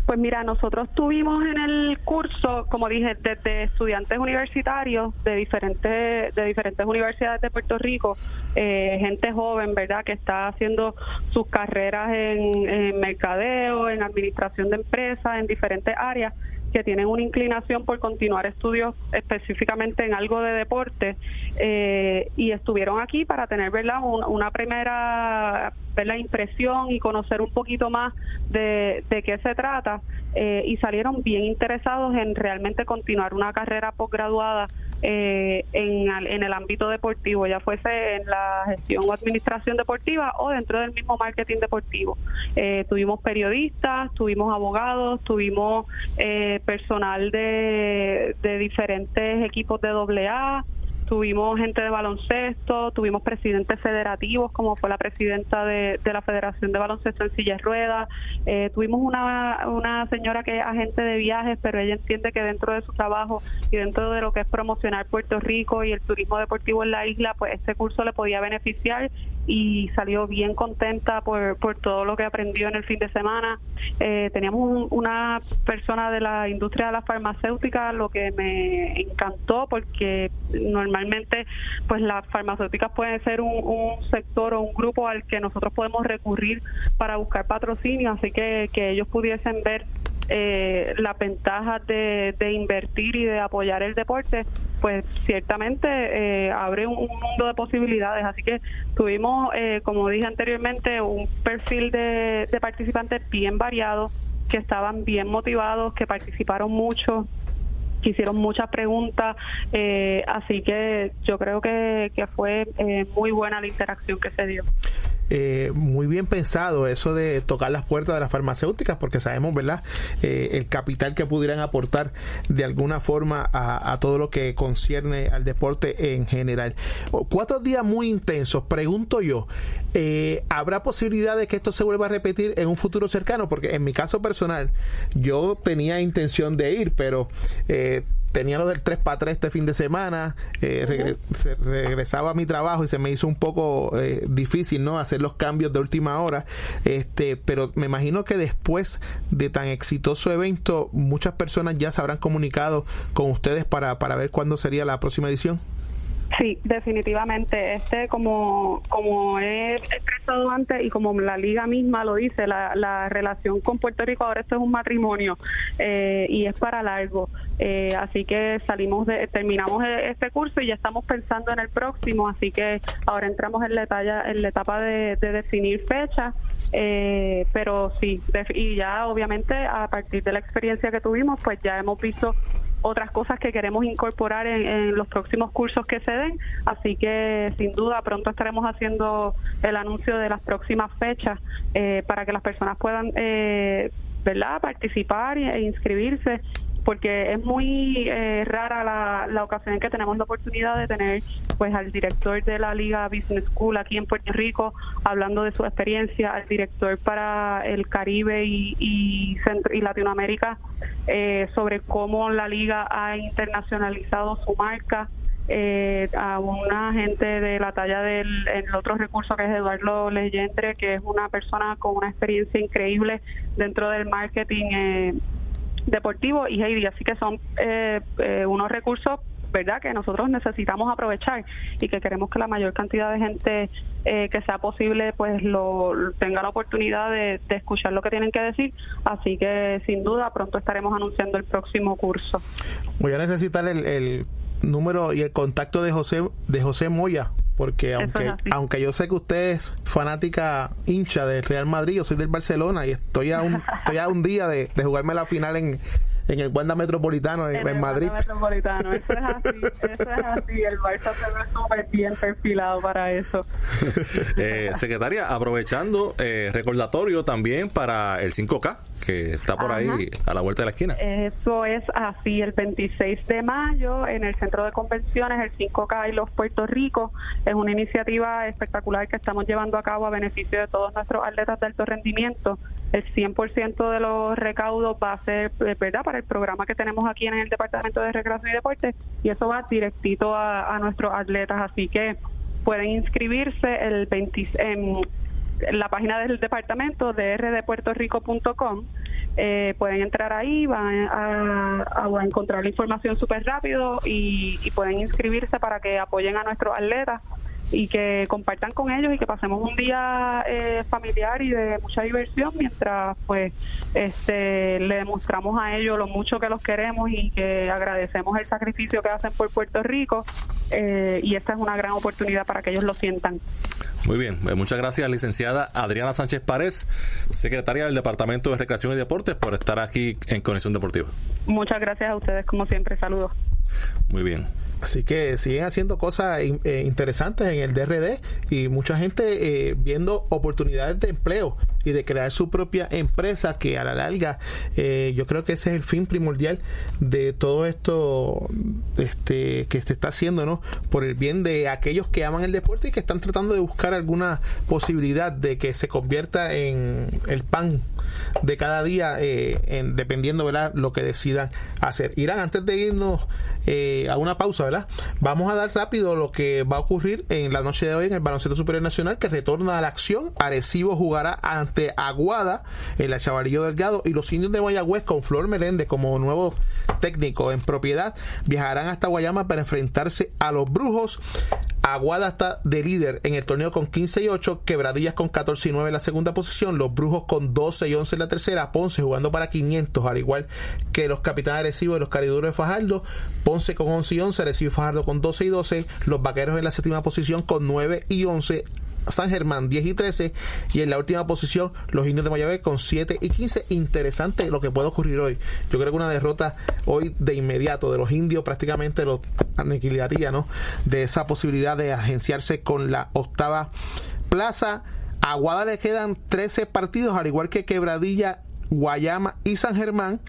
Pues mira, nosotros tuvimos en el curso, como dije, desde estudiantes universitarios de diferentes de diferentes universidades de Puerto Rico, eh, gente joven, ¿verdad?, que está haciendo sus carreras en, en mercadeo, en administración de empresas, en diferentes áreas que tienen una inclinación por continuar estudios específicamente en algo de deporte eh, y estuvieron aquí para tener ¿verdad? una primera ver la impresión y conocer un poquito más de, de qué se trata eh, y salieron bien interesados en realmente continuar una carrera posgraduada eh, en, en, el ámbito deportivo, ya fuese en la gestión o administración deportiva o dentro del mismo marketing deportivo. Eh, tuvimos periodistas, tuvimos abogados, tuvimos eh, personal de, de diferentes equipos de AA, tuvimos gente de baloncesto, tuvimos presidentes federativos, como fue la presidenta de, la Federación de Baloncesto en Silla Ruedas, eh, tuvimos una, una señora que es agente de viajes, pero ella entiende que dentro de su trabajo y dentro de lo que es promocionar Puerto Rico y el turismo deportivo en la isla, pues este curso le podía beneficiar y salió bien contenta por, por todo lo que aprendió en el fin de semana. Eh, teníamos una persona de la industria de la farmacéutica, lo que me encantó porque normalmente pues las farmacéuticas pueden ser un, un sector o un grupo al que nosotros podemos recurrir para buscar patrocinio, así que que ellos pudiesen ver eh, las ventajas de, invertir y de apoyar el deporte, pues ciertamente eh, abre un, mundo de posibilidades. Así que tuvimos, eh, como dije anteriormente, un perfil de, participantes bien variado, que estaban bien motivados, que participaron mucho que hicieron muchas preguntas, eh, así que yo creo que, que fue muy buena la interacción que se dio. Eh, muy bien pensado eso de tocar las puertas de las farmacéuticas porque sabemos, ¿verdad?, eh, el capital que pudieran aportar de alguna forma a, todo lo que concierne al deporte en general. Cuatro días muy intensos, pregunto yo, eh, ¿habrá posibilidad de que esto se vuelva a repetir en un futuro cercano? Porque en mi caso personal, yo tenía intención de ir, pero tenía lo del 3 para 3 este fin de semana, eh, regresaba a mi trabajo y se me hizo un poco eh, difícil, ¿no? Hacer los cambios de última hora, este, pero me imagino que después de tan exitoso evento, muchas personas ya se habrán comunicado con ustedes para, para ver cuándo sería la próxima edición. Sí, definitivamente. Este, como, como he expresado antes y como la liga misma lo dice, la, la relación con Puerto Rico ahora esto es un matrimonio eh, y es para largo. Eh, así que salimos de, terminamos e, este curso y ya estamos pensando en el próximo. Así que ahora entramos en la, etapa, en la etapa de, definir fecha. Eh, pero sí, y ya obviamente a partir de la experiencia que tuvimos, pues ya hemos visto otras cosas que queremos incorporar en, los próximos cursos que se den. Así que sin duda pronto estaremos haciendo el anuncio de las próximas fechas eh, para que las personas puedan, eh, ¿verdad?, participar e inscribirse porque es muy eh, rara la, la ocasión en que tenemos la oportunidad de tener pues al director de la Liga Business School aquí en Puerto Rico hablando de su experiencia, al director para el Caribe y, Latinoamérica eh, sobre cómo la liga ha internacionalizado su marca. Eh, a una gente de la talla del el otro recurso que es Eduardo Leyendre, que es una persona con una experiencia increíble dentro del marketing eh, deportivo y Heidi, así que son eh, eh, unos recursos verdad que nosotros necesitamos aprovechar y que queremos que la mayor cantidad de gente eh, que sea posible pues lo tenga la oportunidad de, escuchar lo que tienen que decir. Así que sin duda pronto estaremos anunciando el próximo curso. Voy a necesitar el, el número y el contacto de José de José Moya porque aunque aunque yo sé que usted es fanática hincha del Real Madrid, yo soy del Barcelona y estoy a un, estoy a un día de, de jugarme la final en, en el Wanda Metropolitano en, en, Madrid. Metropolitano, eso es así, eso es así, el Barça se ve súper bien perfilado para eso. eh, secretaria, aprovechando, eh, recordatorio también para el 5K, que está por ahí a la vuelta de la esquina. Eso es así, el 26 de mayo en el Centro de Convenciones, el 5K y los Puerto Rico, es una iniciativa espectacular que estamos llevando a cabo a beneficio de todos nuestros atletas de alto rendimiento. El 100% de los recaudos va a ser, eh, ¿verdad?, para el programa que tenemos aquí en el Departamento de Recreación y Deporte y eso va directito a, nuestros atletas, así que pueden inscribirse el 20, en la página del departamento de rdpuertorico.com eh, pueden entrar ahí, van a encontrar la información súper rápido y, y pueden inscribirse para que apoyen a nuestros atletas y que compartan con ellos y que pasemos un día eh, familiar y de mucha diversión mientras pues este le demostramos a ellos lo mucho que los queremos y que agradecemos el sacrificio que hacen por Puerto Rico eh, y esta es una gran oportunidad para que ellos lo sientan. Muy bien, eh, muchas gracias licenciada Adriana Sánchez Párez, secretaria del Departamento de Recreación y Deportes, por estar aquí en Conexión Deportiva. Muchas gracias a ustedes, como siempre, saludos. Muy bien. Así que siguen haciendo cosas eh, interesantes en el DRD y mucha gente eh, viendo oportunidades de empleo y de crear su propia empresa que a la larga eh, yo creo que ese es el fin primordial de todo esto este que se está haciendo no por el bien de aquellos que aman el deporte y que están tratando de buscar alguna posibilidad de que se convierta en el pan de cada día eh, en, dependiendo ¿verdad? lo que decidan hacer Irán antes de irnos eh, a una pausa ¿verdad? vamos a dar rápido lo que va a ocurrir en la noche de hoy en el baloncesto superior nacional que retorna a la acción Arecibo jugará ante Aguada en la Chavalillo Delgado y los indios de Guayagüez con Flor Meléndez como nuevo técnico en propiedad viajarán hasta Guayama para enfrentarse a los Brujos. Aguada está de líder en el torneo con 15 y 8, Quebradillas con 14 y 9 en la segunda posición, los Brujos con 12 y 11 en la tercera, Ponce jugando para 500, al igual que los Capitanes Arecibo y los Cariduros de Fajardo, Ponce con 11 y 11, Arecibo Fajardo con 12 y 12, los Vaqueros en la séptima posición con 9 y 11, San Germán 10 y 13 y en la última posición los indios de Mayabé con 7 y 15 interesante lo que puede ocurrir hoy yo creo que una derrota hoy de inmediato de los indios prácticamente lo aniquilaría ¿no? de esa posibilidad de agenciarse con la octava plaza a Aguada le quedan 13 partidos al igual que Quebradilla Guayama y San Germán.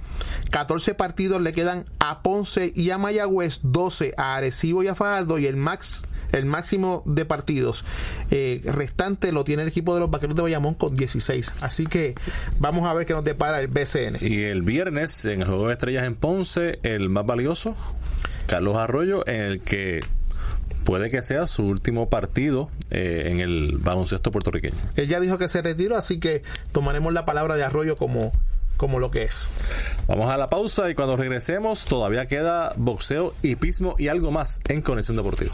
14 partidos le quedan a Ponce y a Mayagüez, 12 a Arecibo y a Fajardo y el Max el máximo de partidos eh, restante lo tiene el equipo de los Vaqueros de Bayamón con 16. Así que vamos a ver qué nos depara el BCN. Y el viernes en el Juego de Estrellas en Ponce, el más valioso, Carlos Arroyo, en el que puede que sea su último partido eh, en el baloncesto puertorriqueño. Él ya dijo que se retiró, así que tomaremos la palabra de Arroyo como como lo que es. Vamos a la pausa y cuando regresemos todavía queda boxeo, hipismo y algo más en Conexión Deportiva.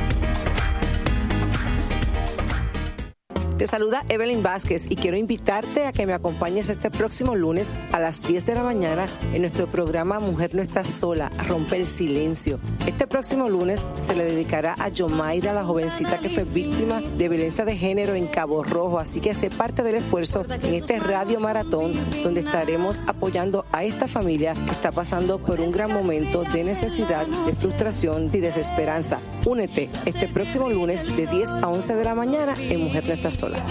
Te saluda Evelyn Vázquez y quiero invitarte a que me acompañes este próximo lunes a las 10 de la mañana en nuestro programa Mujer no está sola, rompe el silencio. Este próximo lunes se le dedicará a Yomaira, la jovencita que fue víctima de violencia de género en Cabo Rojo, así que sé parte del esfuerzo en este radio maratón donde estaremos apoyando a esta familia que está pasando por un gran momento de necesidad, de frustración y desesperanza. Únete este próximo lunes de 10 a 11 de la mañana en Mujer No Está Sola.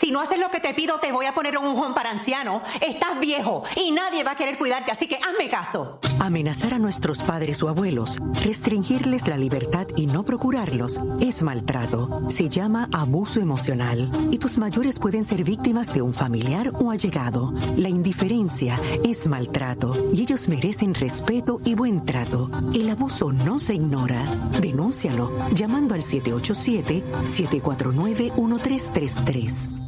Si no haces lo que te pido, te voy a poner un home para anciano. Estás viejo y nadie va a querer cuidarte, así que hazme caso. Amenazar a nuestros padres o abuelos, restringirles la libertad y no procurarlos es maltrato. Se llama abuso emocional y tus mayores pueden ser víctimas de un familiar o allegado. La indiferencia es maltrato y ellos merecen respeto y buen trato. El abuso no se ignora. Denúncialo llamando al 787-749-1333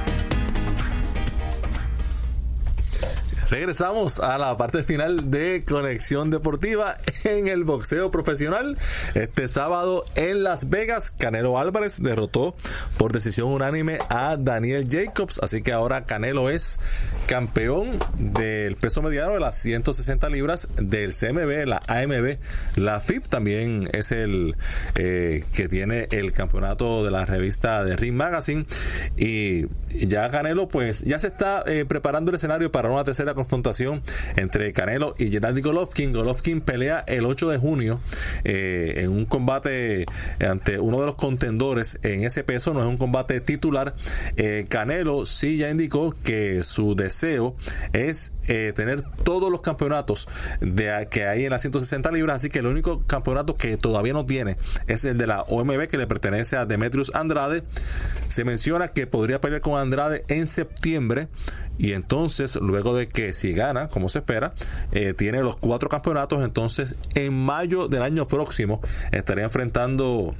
Regresamos a la parte final de Conexión Deportiva en el boxeo profesional. Este sábado en Las Vegas, Canelo Álvarez derrotó por decisión unánime a Daniel Jacobs. Así que ahora Canelo es campeón del peso mediano de las 160 libras del CMB, la AMB. La FIP también es el eh, que tiene el campeonato de la revista de Ring Magazine. Y ya Canelo, pues ya se está eh, preparando el escenario para una tercera confrontación entre Canelo y Gennady Golovkin. Golovkin pelea el 8 de junio eh, en un combate ante uno de los contendores en ese peso. No es un combate titular. Eh, Canelo sí ya indicó que su deseo es eh, tener todos los campeonatos de, que hay en las 160 libras. Así que el único campeonato que todavía no tiene es el de la OMB que le pertenece a Demetrius Andrade. Se menciona que podría pelear con Andrade en septiembre y entonces luego de que si gana como se espera eh, tiene los cuatro campeonatos entonces en mayo del año próximo estaría enfrentando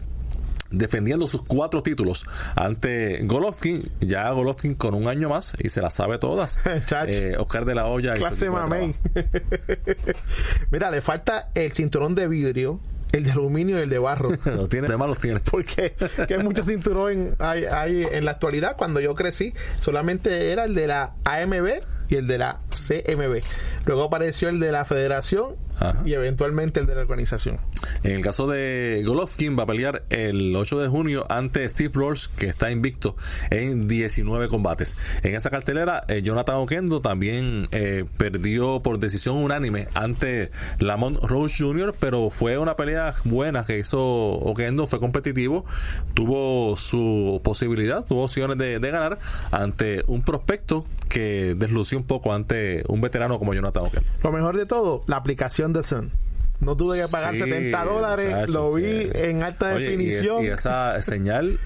defendiendo sus cuatro títulos ante Golovkin, ya Golovkin con un año más y se las sabe todas. eh, Oscar de la Hoya. Clase Mira, le falta el cinturón de vidrio el de aluminio y el de barro. no tiene, de malos tiene. Porque que hay muchos cinturones hay, hay en la actualidad. Cuando yo crecí, solamente era el de la AMB y el de la CMB. Luego apareció el de la Federación y eventualmente el de la organización. En el caso de Golovkin va a pelear el 8 de junio ante Steve Ross, que está invicto en 19 combates. En esa cartelera, eh, Jonathan Oquendo también eh, perdió por decisión unánime ante Lamont Rose Jr., pero fue una pelea buena que hizo Oquendo, fue competitivo, tuvo su posibilidad, tuvo opciones de, de ganar ante un prospecto que deslució un poco ante un veterano como Jonathan Oquendo. Lo mejor de todo, la aplicación de Sun. No tuve que pagar 70 dólares, lo vi en alta definición. y esa señal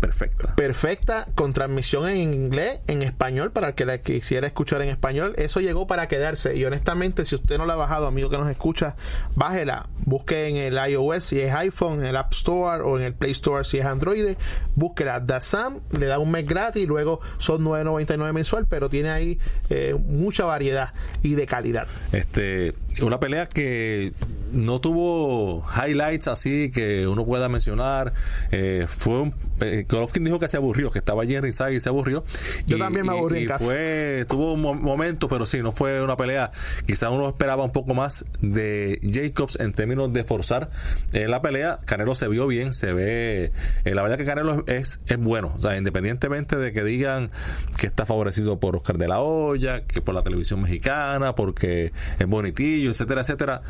Perfecta. Perfecta, con transmisión en inglés, en español, para el que la quisiera escuchar en español. Eso llegó para quedarse. Y honestamente, si usted no la ha bajado, amigo que nos escucha, bájela. Busque en el iOS si es iPhone, en el App Store o en el Play Store si es Android. Búsquela. Sam le da un mes gratis y luego son 9.99 mensual, pero tiene ahí eh, mucha variedad y de calidad. Este, una pelea que no tuvo highlights así que uno pueda mencionar. Eh, fue un, eh, Golovkin dijo que se aburrió, que estaba allí en Rizal y se aburrió. Yo también me aburrí. Y, fue, tuvo un momento, pero sí, no fue una pelea. Quizás uno esperaba un poco más de Jacobs en términos de forzar eh, la pelea. Canelo se vio bien, se ve. Eh, la verdad que Canelo es, es bueno. O sea, independientemente de que digan que está favorecido por Oscar de la Hoya, que por la televisión mexicana, porque es bonitillo, etcétera, etcétera.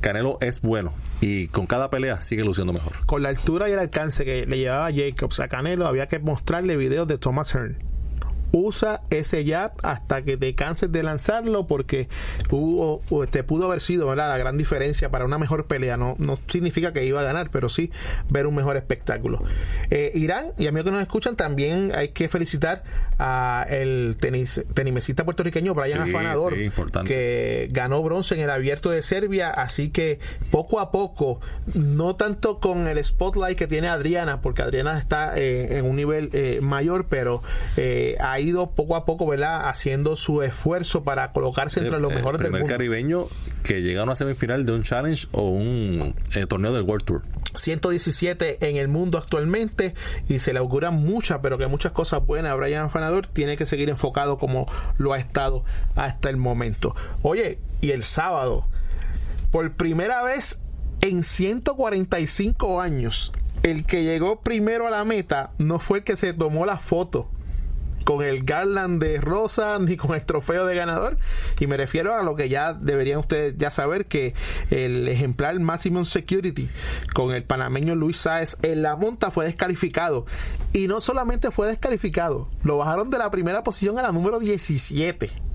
Canelo es bueno y con cada pelea sigue luciendo mejor. Con la altura y el alcance que le llevaba Jacobs a Canelo, había que mostrarle videos de Thomas Hearn usa ese jab hasta que te canses de lanzarlo porque hubo, te pudo haber sido la gran diferencia para una mejor pelea. No, no significa que iba a ganar, pero sí ver un mejor espectáculo. Eh, Irán, y amigos que nos escuchan, también hay que felicitar a el tenis, tenimesista puertorriqueño Brian Afanador, que ganó bronce en el abierto de Serbia, así que poco a poco, no tanto con el spotlight que tiene Adriana, porque Adriana está eh, en un nivel eh, mayor, pero ha ido poco a poco, ¿verdad? Haciendo su esfuerzo para colocarse entre los mejores del mundo. caribeño que llega a una semifinal de un challenge o un eh, torneo del World Tour. 117 en el mundo actualmente y se le auguran muchas, pero que muchas cosas buenas. Brian Fanador tiene que seguir enfocado como lo ha estado hasta el momento. Oye, y el sábado, por primera vez en 145 años, el que llegó primero a la meta no fue el que se tomó la foto con el garland de rosa ni con el trofeo de ganador. Y me refiero a lo que ya deberían ustedes ya saber que el ejemplar Maximum Security con el panameño Luis Sáez en la monta fue descalificado. Y no solamente fue descalificado, lo bajaron de la primera posición a la número 17.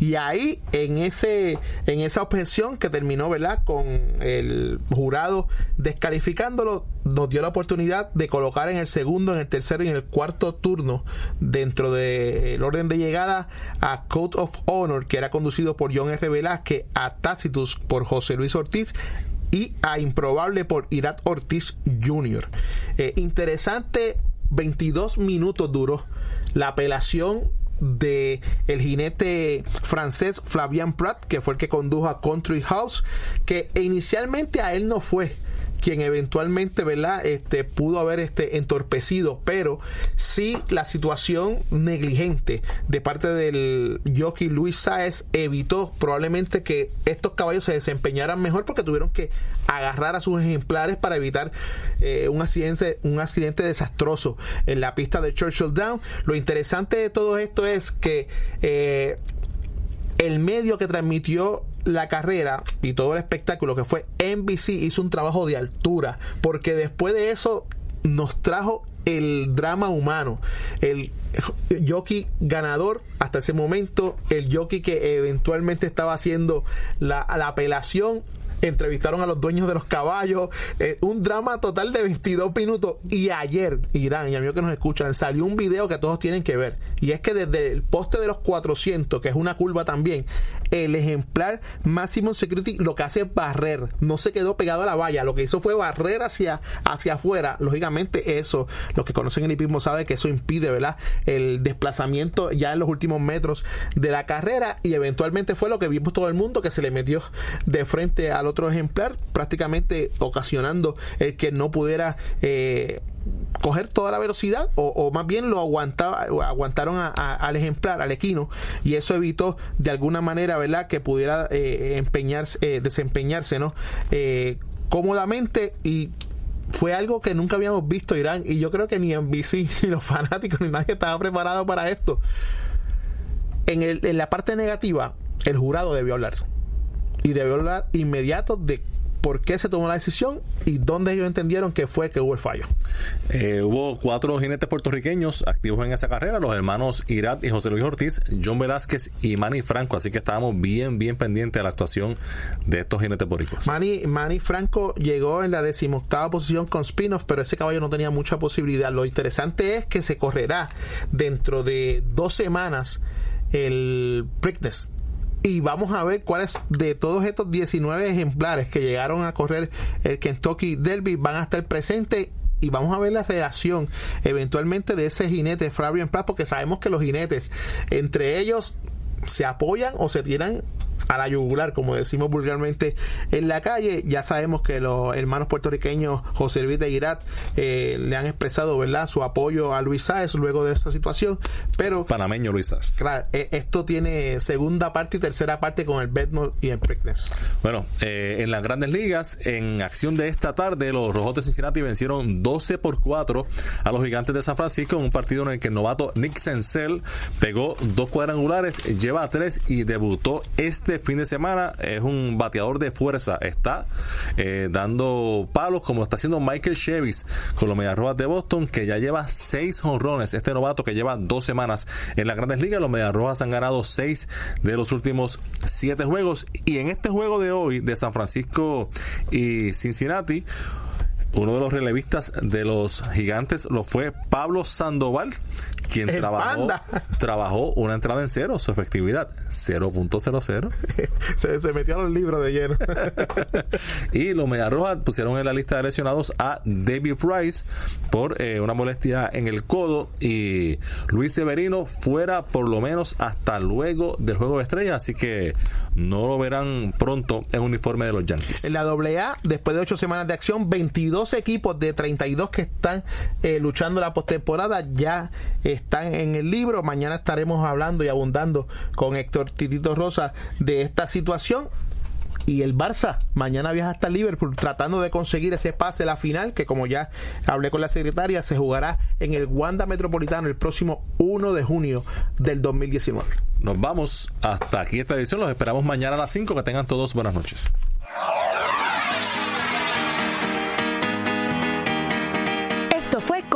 Y ahí, en, ese, en esa objeción que terminó, ¿verdad? Con el jurado descalificándolo, nos dio la oportunidad de colocar en el segundo, en el tercero y en el cuarto turno dentro del orden de llegada a Code of Honor, que era conducido por John R. Velázquez, a Tacitus por José Luis Ortiz y a Improbable por Irat Ortiz Jr. Eh, interesante, 22 minutos duró la apelación de el jinete francés Flavien Prat, que fue el que condujo a Country House, que inicialmente a él no fue quien eventualmente, ¿verdad? Este, pudo haber este, entorpecido, pero sí la situación negligente de parte del jockey Luis Saez evitó probablemente que estos caballos se desempeñaran mejor porque tuvieron que agarrar a sus ejemplares para evitar eh, un, accidente, un accidente desastroso en la pista de Churchill Down. Lo interesante de todo esto es que eh, el medio que transmitió la carrera y todo el espectáculo que fue NBC hizo un trabajo de altura porque después de eso nos trajo el drama humano el jockey ganador hasta ese momento el jockey que eventualmente estaba haciendo la, la apelación entrevistaron a los dueños de los caballos, eh, un drama total de 22 minutos. Y ayer, Irán y amigos que nos escuchan, salió un video que todos tienen que ver. Y es que desde el poste de los 400, que es una curva también, el ejemplar Maximum Security lo que hace es barrer, no se quedó pegado a la valla, lo que hizo fue barrer hacia, hacia afuera. Lógicamente, eso, los que conocen el hipismo saben que eso impide, ¿verdad? El desplazamiento ya en los últimos metros de la carrera y eventualmente fue lo que vimos todo el mundo que se le metió de frente a los otro ejemplar, prácticamente ocasionando el que no pudiera eh, coger toda la velocidad o, más bien lo aguantaba, aguantaron al ejemplar, al equino, y eso evitó de alguna manera, ¿verdad?, que pudiera eh, empeñarse, eh, desempeñarse, ¿no? cómodamente y fue algo que nunca habíamos visto Irán y yo creo que ni en BC ni los fanáticos ni nadie estaba preparado para esto. En, el, en la parte negativa, el jurado debió hablar y debió hablar inmediato de por qué se tomó la decisión y dónde ellos entendieron que fue que hubo el fallo. Eh, hubo cuatro jinetes puertorriqueños activos en esa carrera, los hermanos Irat y José Luis Ortiz, John Velázquez y Manny Franco, así que estábamos bien, bien pendientes de la actuación de estos jinetes boricos. Manny, Manny Franco llegó en la decimoctava posición con Spinoff, pero ese caballo no tenía mucha posibilidad. Lo interesante es que se correrá dentro de dos semanas el Preakness y vamos a ver cuáles de todos estos 19 ejemplares que llegaron a correr el Kentucky Derby van a estar presentes y vamos a ver la relación eventualmente de ese jinete Fabian Pratt porque sabemos que los jinetes entre ellos se apoyan o se tiran a la yugular, como decimos vulgarmente en la calle. Ya sabemos que los hermanos puertorriqueños José Luis de Irat eh, le han expresado ¿verdad? su apoyo a Luis Sáez luego de esta situación. Pero. Panameño Luis Sáez. Claro, eh, esto tiene segunda parte y tercera parte con el Bedmore y el Preakness. Bueno, eh, en las grandes ligas, en acción de esta tarde, los Rojos de Cincinnati vencieron 12 por 4 a los Gigantes de San Francisco en un partido en el que el novato Nick Senzel pegó dos cuadrangulares, lleva tres y debutó este fin de semana. Es un bateador de fuerza. Está eh, dando palos como está haciendo Michael Chevis con los Medias Rojas de Boston, que ya lleva seis honrones. Este novato que lleva dos semanas en las grandes ligas. Los Medias Rojas han ganado seis de los últimos siete juegos. Y en este juego de hoy de San Francisco y Cincinnati, uno de los relevistas de los gigantes lo fue Pablo Sandoval, quien trabajó, trabajó una entrada en cero, su efectividad 0.00. se, se metió a los libros de lleno. y los Mediarrojas pusieron en la lista de lesionados a David Price por eh, una molestia en el codo y Luis Severino fuera por lo menos hasta luego del juego de estrella, así que no lo verán pronto en uniforme de los Yankees. En la AA, después de ocho semanas de acción, 22 equipos de 32 que están eh, luchando la postemporada ya están en el libro. Mañana estaremos hablando y abundando con Héctor Titito Rosa de esta situación Y el Barça mañana viaja hasta Liverpool tratando de conseguir ese pase la final que como ya hablé con la secretaria se jugará en el Wanda Metropolitano el próximo 1 de junio del 2019. Nos vamos hasta aquí esta edición. Los esperamos mañana a las 5. Que tengan todos buenas noches.